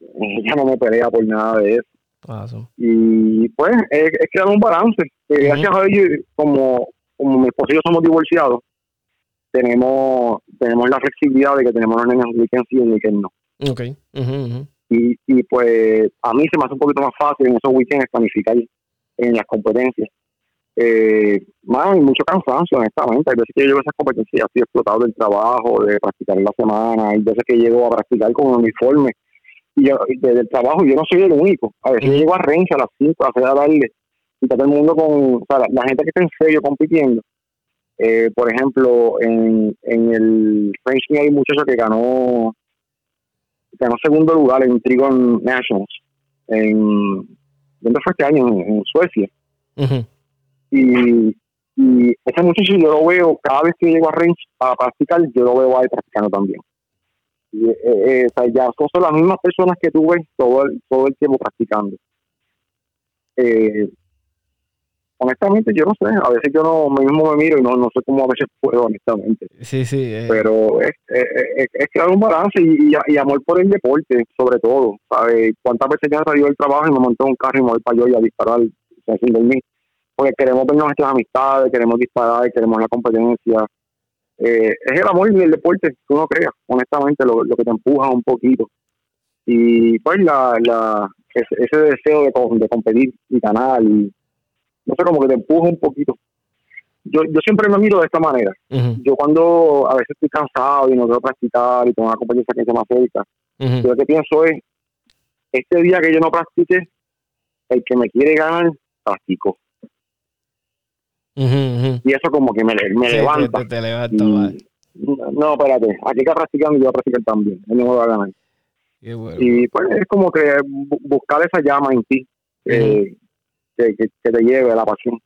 ella no me pelea por nada de eso. Y pues es, crear un balance. Gracias a ellos, como, como mi esposo y yo somos divorciados, tenemos tenemos la flexibilidad de que tenemos los niños weekends y weekends no. Okay. Y, y pues a mí se me hace un poquito más fácil en esos weekends planificar en las competencias. Eh, más hay mucho cansancio, honestamente. Hay veces que yo llego a esas competencias estoy explotado del trabajo, de practicar en la semana. Hay veces que llego a practicar con un uniforme y yo, desde el trabajo yo no soy el único. A veces llego a Rencha a las 5, a hacer a darle y todo el mundo con, o sea, la, gente que está en serio compitiendo. Eh, por ejemplo, en, en el French hay un muchacho que ganó ganó segundo lugar en Trigon Nationals en ¿dónde fue este año? En, Suecia. Y, y ese muchacho yo lo veo cada vez que llego a range a practicar, yo lo veo ahí practicando también. Y, eh, eh, o sea, ya son las mismas personas que tú ves todo el, todo el tiempo practicando. Eh, honestamente yo no sé, a veces yo no mismo me miro y no, no sé cómo a veces puedo, honestamente. Sí, sí. Eh. Pero es, es, es, crear un balance y, y, amor por el deporte, sobre todo. ¿sabes? ¿Cuántas veces ya he salido del trabajo y me monté un carro y me voy para yo y a disparar sin dormir? Porque queremos ver nuestras amistades, queremos disparar, queremos la competencia. Eh, es el amor y el deporte que uno crea, honestamente, lo, lo que te empuja un poquito. Y pues la, la ese, ese deseo de, de competir y ganar y no sé, como que te empuja un poquito. Yo, yo siempre me miro de esta manera. Yo cuando a veces estoy cansado y no quiero practicar y tengo una competencia que se me acerca, yo lo que pienso es, este día que yo no practique, el que me quiere ganar, practico. Y eso como que me, me levanta. no, espérate, aquí está practicando y yo voy a practicar también. Él no me va a ganar. Y pues es como que buscar esa llama en ti que, te lleve la pasión.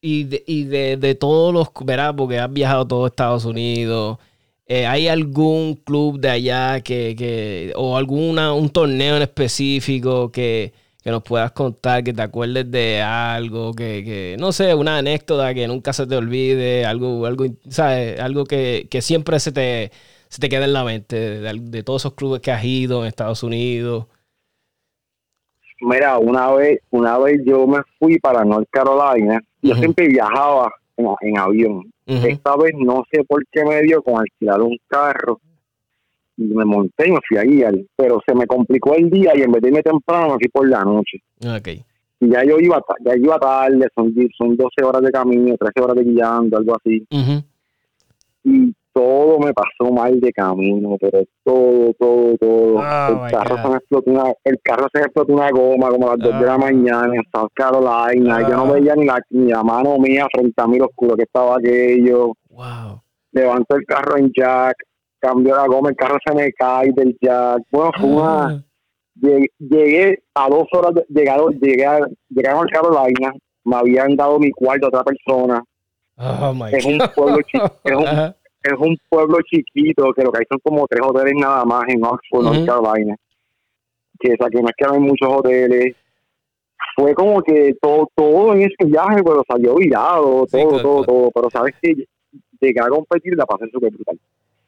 Y de, y de, de todos los, verás, porque has viajado todo Estados Unidos, eh, ¿hay algún club de allá que, que o alguna, un torneo en específico que, que nos puedas contar, que te acuerdes de algo, que, que, no sé, una anécdota que nunca se te olvide, algo, algo, ¿sabes? Algo que, que siempre se te, se te queda en la mente, de, de, todos esos clubes que has ido en Estados Unidos. Mira, una vez, una vez yo me fui para North Carolina. Yo siempre viajaba en, avión. Esta vez no sé por qué me dio con alquilar un carro y me monté y me fui a guiar. Pero se me complicó el día y en vez de irme temprano me fui por la noche. Okay. Y ya yo iba, ya iba tarde, son, son 12 horas de camino, 13 horas de guiando, algo así. Y todo me pasó mal de camino, pero todo, todo, todo. Oh, el, carro se me explotó una, el carro se me explotó una goma como a las 2 de la ah. mañana en South Carolina. Yo no ah. veía ni la, ni la mano mía frente a mí, lo oscuro que estaba aquello. Wow. Levanto el carro en jack, cambio la goma, el carro se me cae del jack. Bueno, fue una... Ah. Llegué, a dos horas, de, llegué, llegué, a, llegué a Carolina, me habían dado mi cuarto a otra persona. Oh, my es un pueblo chico, es un, es un pueblo chiquito, que lo que hay son como tres hoteles nada más en Oxford, North Carolina. Que, o sea, que no es que hay muchos hoteles. Fue como que todo, todo en ese viaje, pero salió virado, todo, todo, todo. Pero sabes que llegar a competir la pasé súper brutal.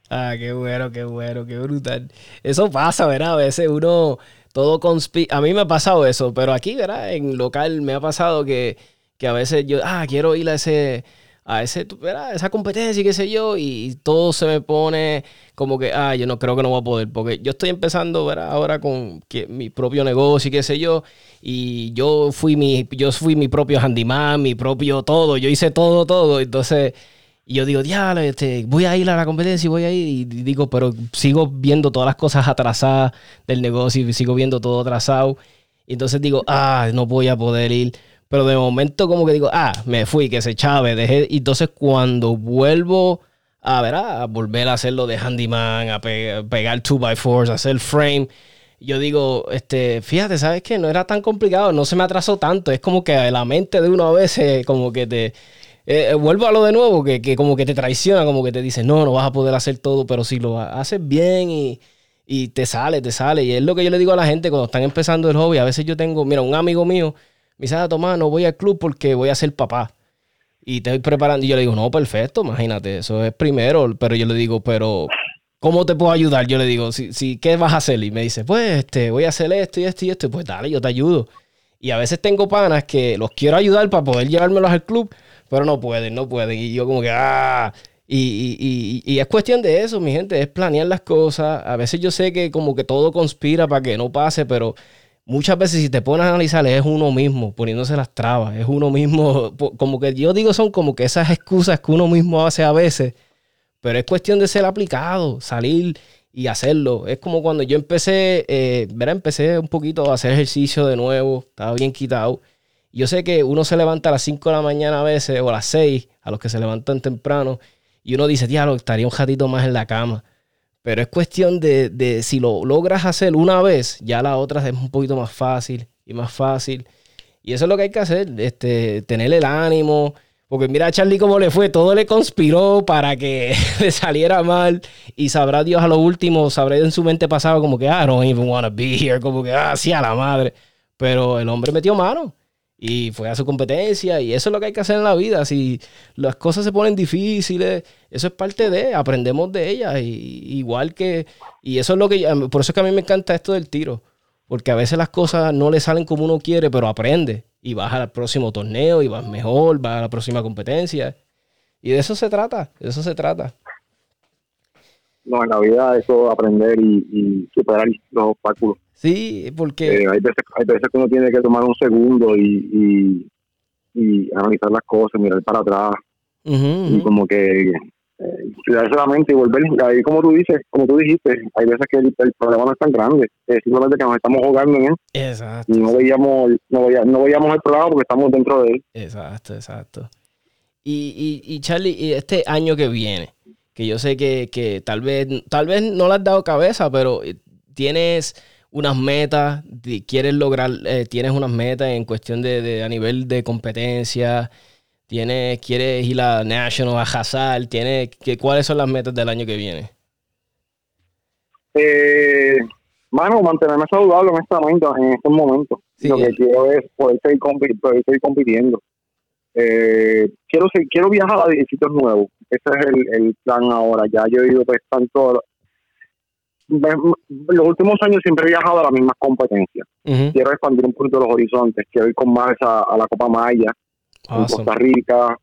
Ah, qué bueno, qué bueno, qué brutal. Eso pasa, ¿verdad? A veces uno todo conspira. A mí me ha pasado eso, pero aquí, ¿verdad? En local me ha pasado que, que a veces yo, ah, quiero ir a ese a ese, esa competencia y qué sé yo, y todo se me pone como que, ah, yo no creo que no voy a poder, porque yo estoy empezando ¿verdad? ahora con mi propio negocio y qué sé yo, y yo fui mi, yo fui mi propio handyman, mi propio todo, yo hice todo, todo, entonces... Y yo digo, diablo, este, voy a ir a la competencia y voy a ir. Y digo, pero sigo viendo todas las cosas atrasadas del negocio y sigo viendo todo atrasado. Y entonces digo, ah, no voy a poder ir. Pero de momento como que digo, ah, me fui, que se chave, dejé. Y entonces cuando vuelvo a ver, a volver a hacerlo de handyman, a pegar 2x4, hacer frame, yo digo, este, fíjate, ¿sabes qué? No era tan complicado, no se me atrasó tanto. Es como que la mente de uno a veces como que te... Eh, vuelvo a lo de nuevo, que, que, como que te traiciona, como que te dice, no, no vas a poder hacer todo, pero si lo haces bien y, y te sale, te sale. Y es lo que yo le digo a la gente cuando están empezando el hobby. A veces yo tengo, mira, un amigo mío me dice, ah, Tomás, no voy al club porque voy a ser papá. Y te estoy preparando. Y yo le digo, no, perfecto, imagínate, eso es primero. Pero yo le digo, pero, ¿cómo te puedo ayudar? Yo le digo, si, si, ¿qué vas a hacer? Y me dice, pues, este, voy a hacer esto y esto y esto. Pues dale, yo te ayudo. Y a veces tengo panas que los quiero ayudar para poder llevármelos al club, pero no pueden, no pueden. Y yo como que, ah, y, y, y, es cuestión de eso, mi gente, es planear las cosas. A veces yo sé que como que todo conspira para que no pase, pero muchas veces si te pones a analizar es uno mismo poniéndose las trabas, es uno mismo, como que yo digo son como que esas excusas que uno mismo hace a veces, pero es cuestión de ser aplicado, salir y hacerlo. Es como cuando yo empecé, eh, verá, empecé un poquito a hacer ejercicio de nuevo, estaba bien quitado. Yo sé que uno se levanta a las 5 de la mañana a veces, o a las 6, a los que se levantan temprano, y uno dice, diablo, estaría un ratito más en la cama. Pero es cuestión de, si lo logras hacer una vez, ya la otra es un poquito más fácil y más fácil. Y eso es lo que hay que hacer, este, tener el ánimo. Porque mira a Charlie cómo le fue, todo le conspiró para que le saliera mal. Y sabrá Dios a lo último, sabrá en su mente pasado como que, ah, I don't even want to be here, como que, ah, sí, a la madre. Pero el hombre metió mano y fue a su competencia y eso es lo que hay que hacer en la vida. Si las cosas se ponen difíciles, eso es parte de, aprendemos de ellas. Y, igual que, y eso es lo que, por eso es que a mí me encanta esto del tiro, porque a veces las cosas no le salen como uno quiere, pero aprende y vas al próximo torneo y vas mejor, vas a la próxima competencia. Y de eso se trata, de eso se trata. No, en la vida eso aprender y, y superar los obstáculos. Sí, porque... Eh, hay, veces, hay veces que uno tiene que tomar un segundo y, y, analizar las cosas, mirar para atrás. Y como que eh, solamente y volver. Ahí, como tú dices, como tú dijiste, hay veces que el, problema no es tan grande, es simplemente que nos estamos jugando en él. Exacto. Y no veíamos, no, no veíamos el programa porque estamos dentro de él. Exacto, exacto. Y, y, y Charlie, este año que viene, que yo sé que, que tal vez, tal vez no le has dado cabeza, pero tienes unas metas, quieres lograr, eh, tienes unas metas en cuestión de, a nivel de competencia, tienes, quieres ir a National, a Hazard, tienes, que, ¿cuáles son las metas del año que viene? Eh, mano, mantenerme saludable en este momento, en estos momentos. Lo que eh. quiero es poder seguir, compitiendo. Eh, quiero quiero viajar a sitios nuevos. Ese es el, el plan ahora. Ya yo he ido pues tanto los últimos años siempre he viajado a las mismas competencias. Quiero expandir un poquito los horizontes. Quiero ir con más a, la Copa Maya en Costa Rica.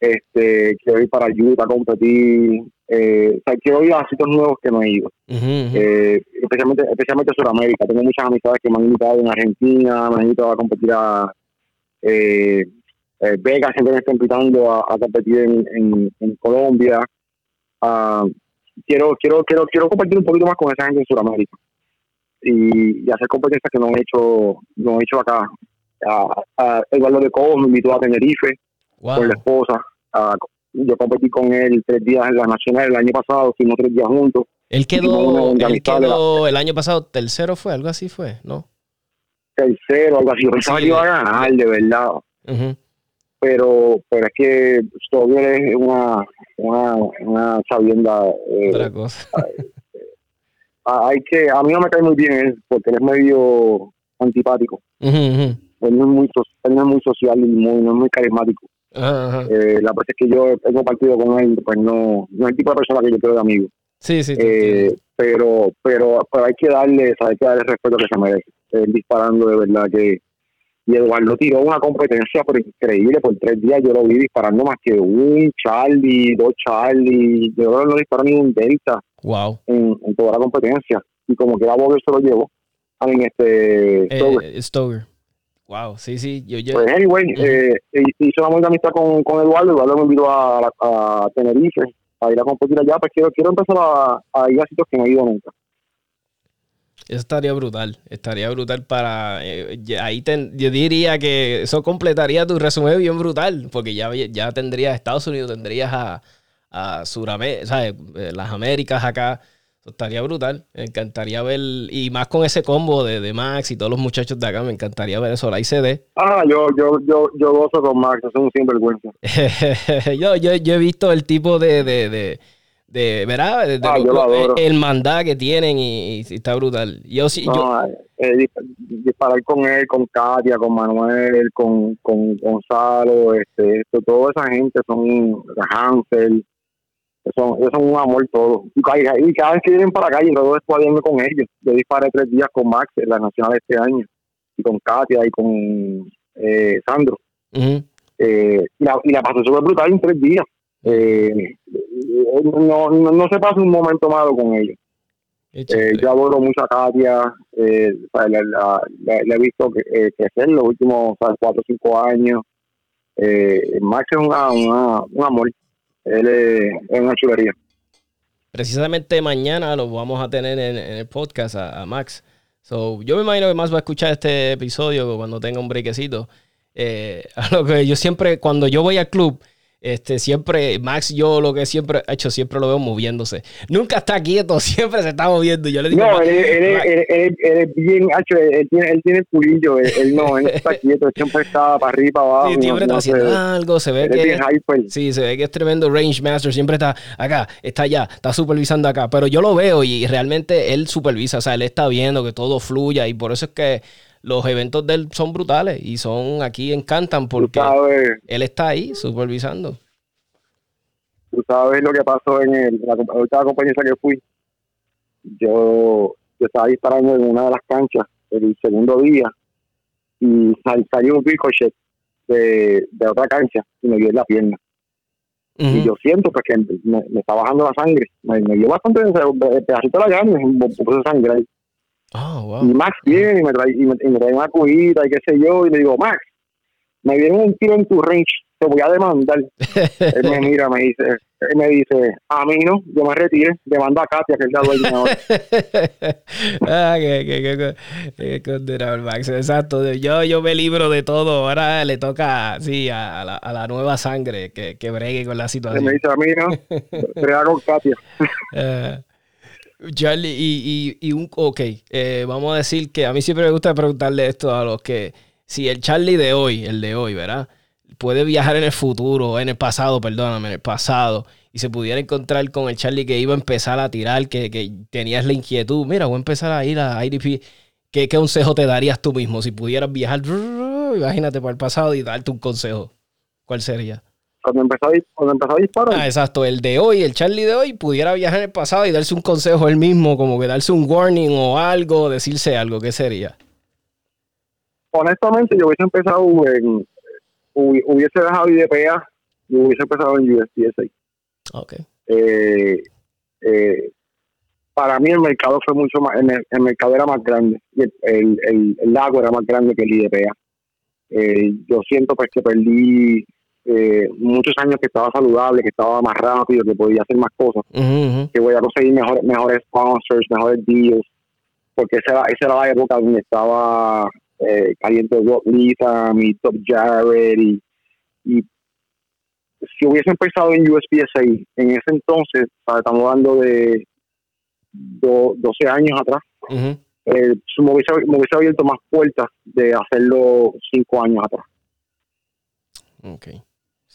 Este, quiero ir para Utah a competir. Eh, quiero ir a sitios nuevos que no he ido. Eh, especialmente, especialmente Sudamérica. Tengo muchas amistades que me han invitado en Argentina, me han invitado a competir a eh, eh Vega, siempre me está invitando a, competir en, en, Colombia. Uh, quiero, quiero, quiero, quiero compartir un poquito más con esa gente en Sudamérica y, hacer competencias que no he hecho, no he hecho acá. A, Eduardo de Cobos me invitó a Tenerife con la esposa. yo competí con él tres días en la Nacional el año pasado, fuimos tres días juntos. Él quedó, él quedó el año pasado tercero fue, algo así fue, ¿no? Tercero, algo así. Yo pensaba que iba a ganar, de verdad pero pero es que Stover es una una, una sabienda eh, otra cosa. Hay que a mí no me cae muy bien él porque él es medio antipático. Él no es muy él no es muy social y muy no es muy carismático. Eh, la verdad es que yo tengo partido con él pues no no es el tipo de persona que yo quiero de amigo. Sí sí eh, pero pero pero hay que darle hay que darle el respeto que se merece. Él disparando de verdad que y Eduardo tiró una competencia pero increíble por tres días yo lo vi disparando más que un Charlie dos Charlie yo no disparó ni un Delta wow en, toda la competencia. Y como que la Boger se lo llevó. A mí este eh, Stover. wow sí sí yo, yo... pues anyway eh, hice una buena amistad con, con Eduardo. Eduardo me invitó a, a, Tenerife a ir a competir allá. Pues quiero, quiero empezar a, ir a sitios que no he ido nunca Eso estaría brutal, estaría brutal para... Eh, ahí yo diría que eso completaría tu resumen bien brutal, porque ya, ya tendrías Estados Unidos, tendrías a, a Suramérica, ¿sabes? Eh, las Américas acá. Eso estaría brutal. Me encantaría ver, y más con ese combo de, de, Max y todos los muchachos de acá, me encantaría ver eso, la ICD. Ah, yo, yo, yo, yo gozo con Max, es un sinvergüenza. yo, yo, yo he visto el tipo de, de, de de ¿verdad? De, ah, el mandá que tienen y, está brutal. Yo sí, yo... Eh, disparar con él, con Katia, con Manuel, con, con Gonzalo, este, esto, toda esa gente son Hansel, son, son un amor todo. Y, cada vez que vienen para acá, yo luego estoy con ellos. Yo disparé tres días con Max en la Nacional este año, y con Katia y con eh, Sandro. eh, y, la, y la pasó súper brutal en tres días. Eh, no, no, se pasa un momento malo con ellos. Eh, yo adoro mucho a Katia, eh, la, he visto eh, crecer los últimos cuatro o cinco años. Eh, Max es una, un amor, él es, una chulería. Precisamente mañana lo vamos a tener en, el podcast a, Max. So, yo me imagino que más va a escuchar este episodio cuando tenga un brequecito. a lo que yo siempre, cuando yo voy al club, este, siempre, Max, yo lo que siempre ha hecho, siempre lo veo moviéndose. Nunca está quieto, siempre se está moviendo. Yo le digo, no, él, es bien, hecho, él, tiene, él tiene el pulillo, él, no, él está quieto, siempre está para arriba, para abajo. Sí, siempre está haciendo algo, se ve que. sí, se ve que es tremendo range master, siempre está acá, está allá, está supervisando acá. Pero yo lo veo y realmente él supervisa, o sea, él está viendo que todo fluya y por eso es que los eventos de él son brutales y son aquí encantan porque él está ahí supervisando. Tú sabes lo que pasó en el, la, última compañía que fui. Yo, yo estaba disparando en una de las canchas el segundo día y salió un ricochet de, de otra cancha y me dio en la pierna. Y yo siento pues, que me, está bajando la sangre. Me, dio bastante el pedacito de la carne, un poco de sangre Oh, y Max viene y me, trae, y me, trae una cubita y qué sé yo, y le digo, Max, me viene un tiro en tu range, te voy a demandar. él me mira, me dice, él me dice, a mí no, yo me retire, demando a Katia, que es la dueña ahora. ah, que, que, que, condenado Max, exacto. Yo, yo me libro de todo, ahora le toca, sí, a, la, a la nueva sangre que, que bregue con la situación. Él me dice, a mí no, con Katia. Ah. Charlie, y, y, un, ok, eh, vamos a decir que a mí siempre me gusta preguntarle esto a los que, si el Charlie de hoy, el de hoy, ¿verdad? Puede viajar en el futuro, en el pasado, perdóname, en el pasado, y se pudiera encontrar con el Charlie que iba a empezar a tirar, que, que tenías la inquietud, mira, voy a empezar a ir a IDP, ¿qué, consejo te darías tú mismo si pudieras viajar, imagínate, para el pasado y darte un consejo? ¿Cuál sería? Cuando empezó, a, cuando empezó a disparar. Ah, exacto. El de hoy, el Charlie de hoy, pudiera viajar en el pasado y darse un consejo él mismo, como que darse un warning o algo, decirse algo, ¿qué sería? Honestamente, yo hubiese empezado en. Hubiese dejado IDPA y hubiese empezado en USPSA. Ok. Eh, eh, para mí el mercado fue mucho más, el, mercado era más grande, el, el, el, lago era más grande que el IDPA. Eh, yo siento pues que perdí eh, muchos años que estaba saludable, que estaba más rápido, que podía hacer más cosas, que voy a conseguir mejores, mejores sponsors, mejores deals, porque esa era, esa era la época donde estaba eh, caliente Rob Lisa, mi Top Jared y, y si hubiese empezado en USPSA en ese entonces, estamos hablando de 12 años atrás, eh, me, hubiese, me, hubiese, abierto más puertas de hacerlo 5 años atrás. Okay.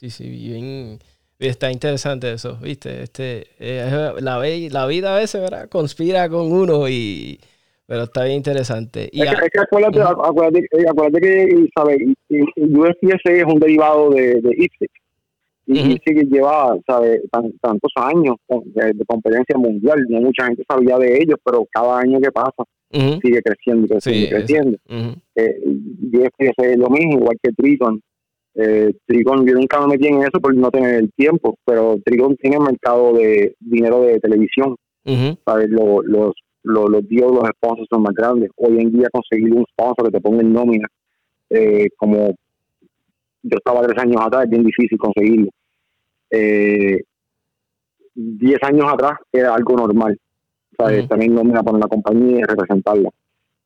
Sí, sí, bien. Está interesante eso, ¿viste? Este, eh, la, la vida a veces, ¿verdad? Conspira con uno y... Pero está bien interesante. Y es, que, es que acuérdate, acuérdate, eh, acuérdate, que, ¿sabes? USPSA es un derivado de, de. Y uh -huh. lleva, ¿sabes? tantos años de, competencia mundial. No mucha gente sabía de ellos, pero cada año que pasa sigue creciendo, creciendo, creciendo. Eh, USPSA es lo mismo, igual que Triton. Eh, Trigon, yo nunca me metí en eso por no tener el tiempo, pero Trigon tiene mercado de dinero de televisión. ¿sabes? Los, los, los, los los sponsors son más grandes. Hoy en día conseguir un sponsor que te ponga en nómina, eh, como yo estaba tres años atrás, es bien difícil conseguirlo. Eh, diez años atrás era algo normal. o sea, también no me a poner la compañía y representarla.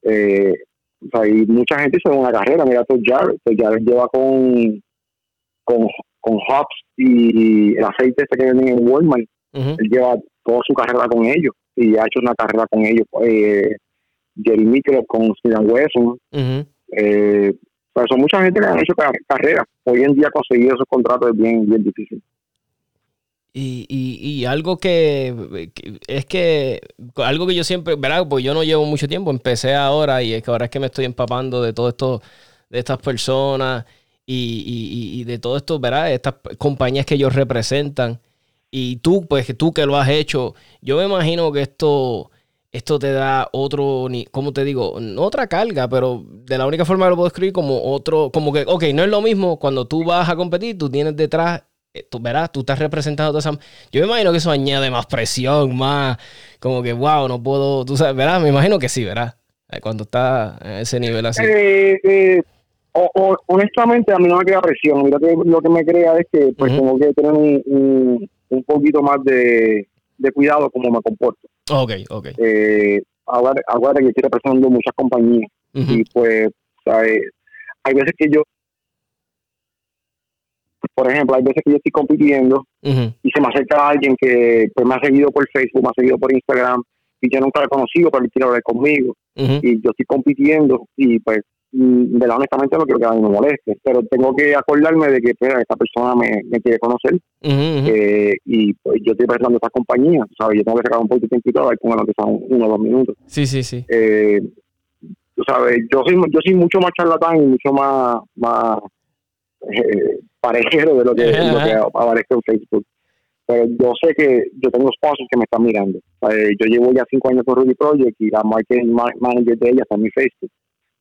Eh, o sea, y mucha gente hizo una carrera, mira, Todd Jarrett, Todd Jarrett lleva con, con, con Hobbs y el aceite ese que venden en Walmart, él lleva toda su carrera con ellos y ha hecho una carrera con ellos. Eh, Jerry Mikkel con Steven Wesson. eh, pues son mucha gente que han hecho carrera. Hoy en día conseguir esos contratos es bien, bien difícil. Y, y, algo que, es que algo que yo siempre, ¿verdad? Pues yo no llevo mucho tiempo, empecé ahora y es que ahora es que me estoy empapando de todo esto, de estas personas y, y, de todo esto, ¿verdad? Estas compañías que ellos representan. Y tú, pues tú que lo has hecho, yo me imagino que esto, esto te da otro, ¿cómo te digo? otra carga, pero de la única forma que lo puedo escribir como otro, como que, ok, no es lo mismo cuando tú vas a competir, tú tienes detrás eh, tú verás, tú estás representando toda esa... Yo me imagino que eso añade más presión, más como que, wow, no puedo, tú sabes, ¿verdad? Me imagino que sí, ¿verdad? Eh, cuando está a ese nivel así. Eh, honestamente, a mí no me crea presión. Mira que lo que me crea es que pues tengo que tener un, un, poquito más de, de, cuidado como me comporto. Ok, ok. ahora, ahora que estoy representando muchas compañías y pues, ¿sabes? hay veces que yo por ejemplo, hay veces que yo estoy compitiendo y se me acerca alguien que pues, me ha seguido por Facebook, me ha seguido por Instagram y yo nunca lo he conocido, pero él quiere hablar conmigo. Y yo estoy compitiendo y pues mm, de la honestamente no quiero que a mí me moleste, pero tengo que acordarme de que pues, esta persona me, quiere conocer eh, y pues yo estoy pensando esta compañía, ¿sabes? Yo tengo que sacar un poquito de tiempo y con él que son uno o dos minutos. Sí, sí, sí. Eh, sabes, yo soy, yo soy mucho más charlatán y mucho más, más eh, parejero de lo que, lo que aparece en Facebook. Pero yo sé que yo tengo sponsors que me están mirando. Eh, yo llevo ya cinco años con Rudy Project y la marketing manager de ella está en mi Facebook.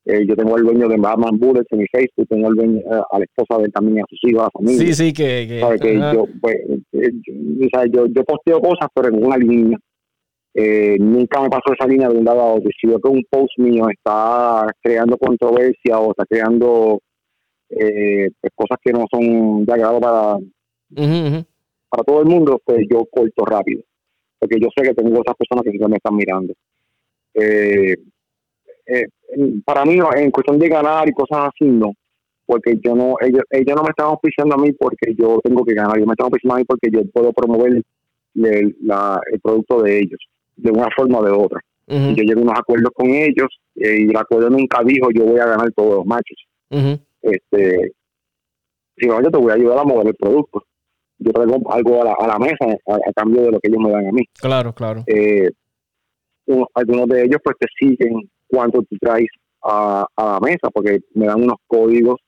Eh, yo tengo el dueño de Batman Bullets en mi Facebook, tengo el dueño eh, a la esposa de él también, a sus hijos, a la familia. Sí, sí, que... que, yo, pues, yo, yo, posteo cosas, pero en una línea. nunca me pasó esa línea de un lado a otro. Si veo que un post mío está creando controversia o está creando eh, pues, cosas que no son de agrado para, para todo el mundo, pues yo corto rápido. Porque yo sé que tengo esas personas que siempre me están mirando. Eh, eh, para mí, en cuestión de ganar y cosas así, no. Porque yo no, ellos, ellos no me están auspiciando a mí porque yo tengo que ganar. Ellos me están auspiciando a mí porque yo puedo promover el, la, el producto de ellos de una forma o de otra. Y yo llego a unos acuerdos con ellos y el acuerdo nunca dijo yo voy a ganar todos los machos este, si no, yo te voy a ayudar a mover el producto. Yo traigo algo a la, a la mesa a, cambio de lo que ellos me dan a mí. Claro, claro. Eh, algunos de ellos pues te siguen cuánto tú traes a, a, la mesa porque me dan unos códigos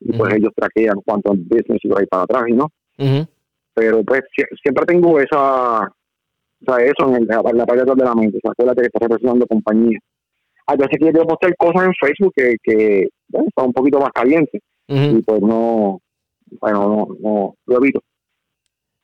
y pues ellos traquean cuánto business yo hay para atrás y no. Pero pues siempre tengo esa, o sea, eso en, la, parte de la mente. O sea, acuérdate que estás representando compañía. Hay veces que yo quiero postear cosas en Facebook que, que está un poquito más caliente. Y pues no, bueno, no, no lo evito.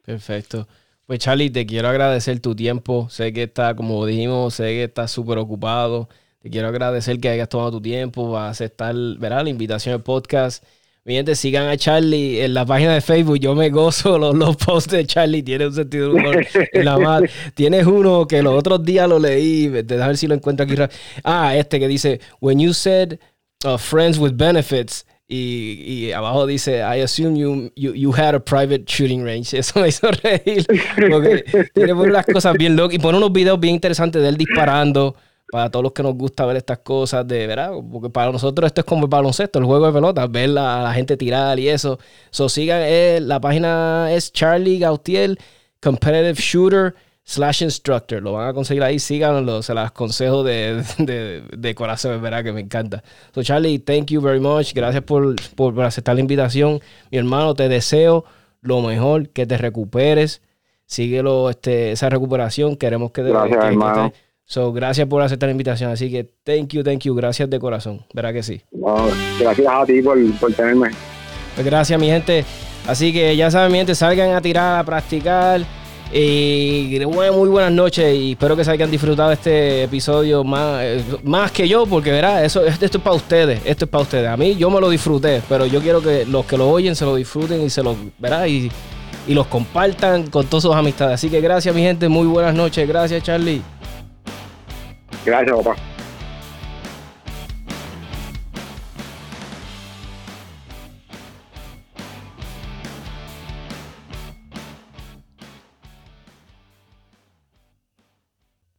Perfecto. Pues Charlie, te quiero agradecer tu tiempo. Sé que está, como dijimos, sé que estás súper ocupado. Te quiero agradecer que hayas tomado tu tiempo a aceptar ¿verdad? la invitación al podcast. Mi gente, sigan a Charlie en la página de Facebook. Yo me gozo los, los posts de Charlie. Tiene un sentido de humor. la Tienes uno que los otros días lo leí. Déjame ver si lo encuentro aquí. Ah, este que dice: When you said uh, friends with benefits. Y, y, abajo dice, I assume you, you, you, had a private shooting range. Eso me hizo reír. Porque tiene unas cosas bien locas. Y pone unos videos bien interesantes de él disparando. Para todos los que nos gusta ver estas cosas, de verdad. Porque para nosotros esto es como el baloncesto, el juego de pelota. Ver a la gente tirar y eso. So sigan, eh, la página es Charlie Gautier, Competitive Shooter slash instructor. Lo van a conseguir ahí, síganlo. Se las aconsejo de, de, de corazón, es verdad que me encanta. So, Charlie, thank you very much. Gracias por, por, aceptar la invitación. Mi hermano, te deseo lo mejor, que te recuperes. Síguelo, este, esa recuperación. Queremos que... Gracias, hermano. So, gracias por aceptar la invitación. Así que, thank you, thank you. Gracias de corazón. ¿Verdad que sí? gracias a ti por, por tenerme. Pues gracias, mi gente. Así que ya saben, mi gente, salgan a tirar, a practicar. Y muy buenas noches y espero que se hayan disfrutado este episodio más, más que yo, porque verá, eso, esto es para ustedes, esto es para ustedes. A mí yo me lo disfruté, pero yo quiero que los que lo oyen se lo disfruten y se lo verá y, y los compartan con todas sus amistades. Así que gracias mi gente, muy buenas noches, gracias Charlie. 给来一下我吧。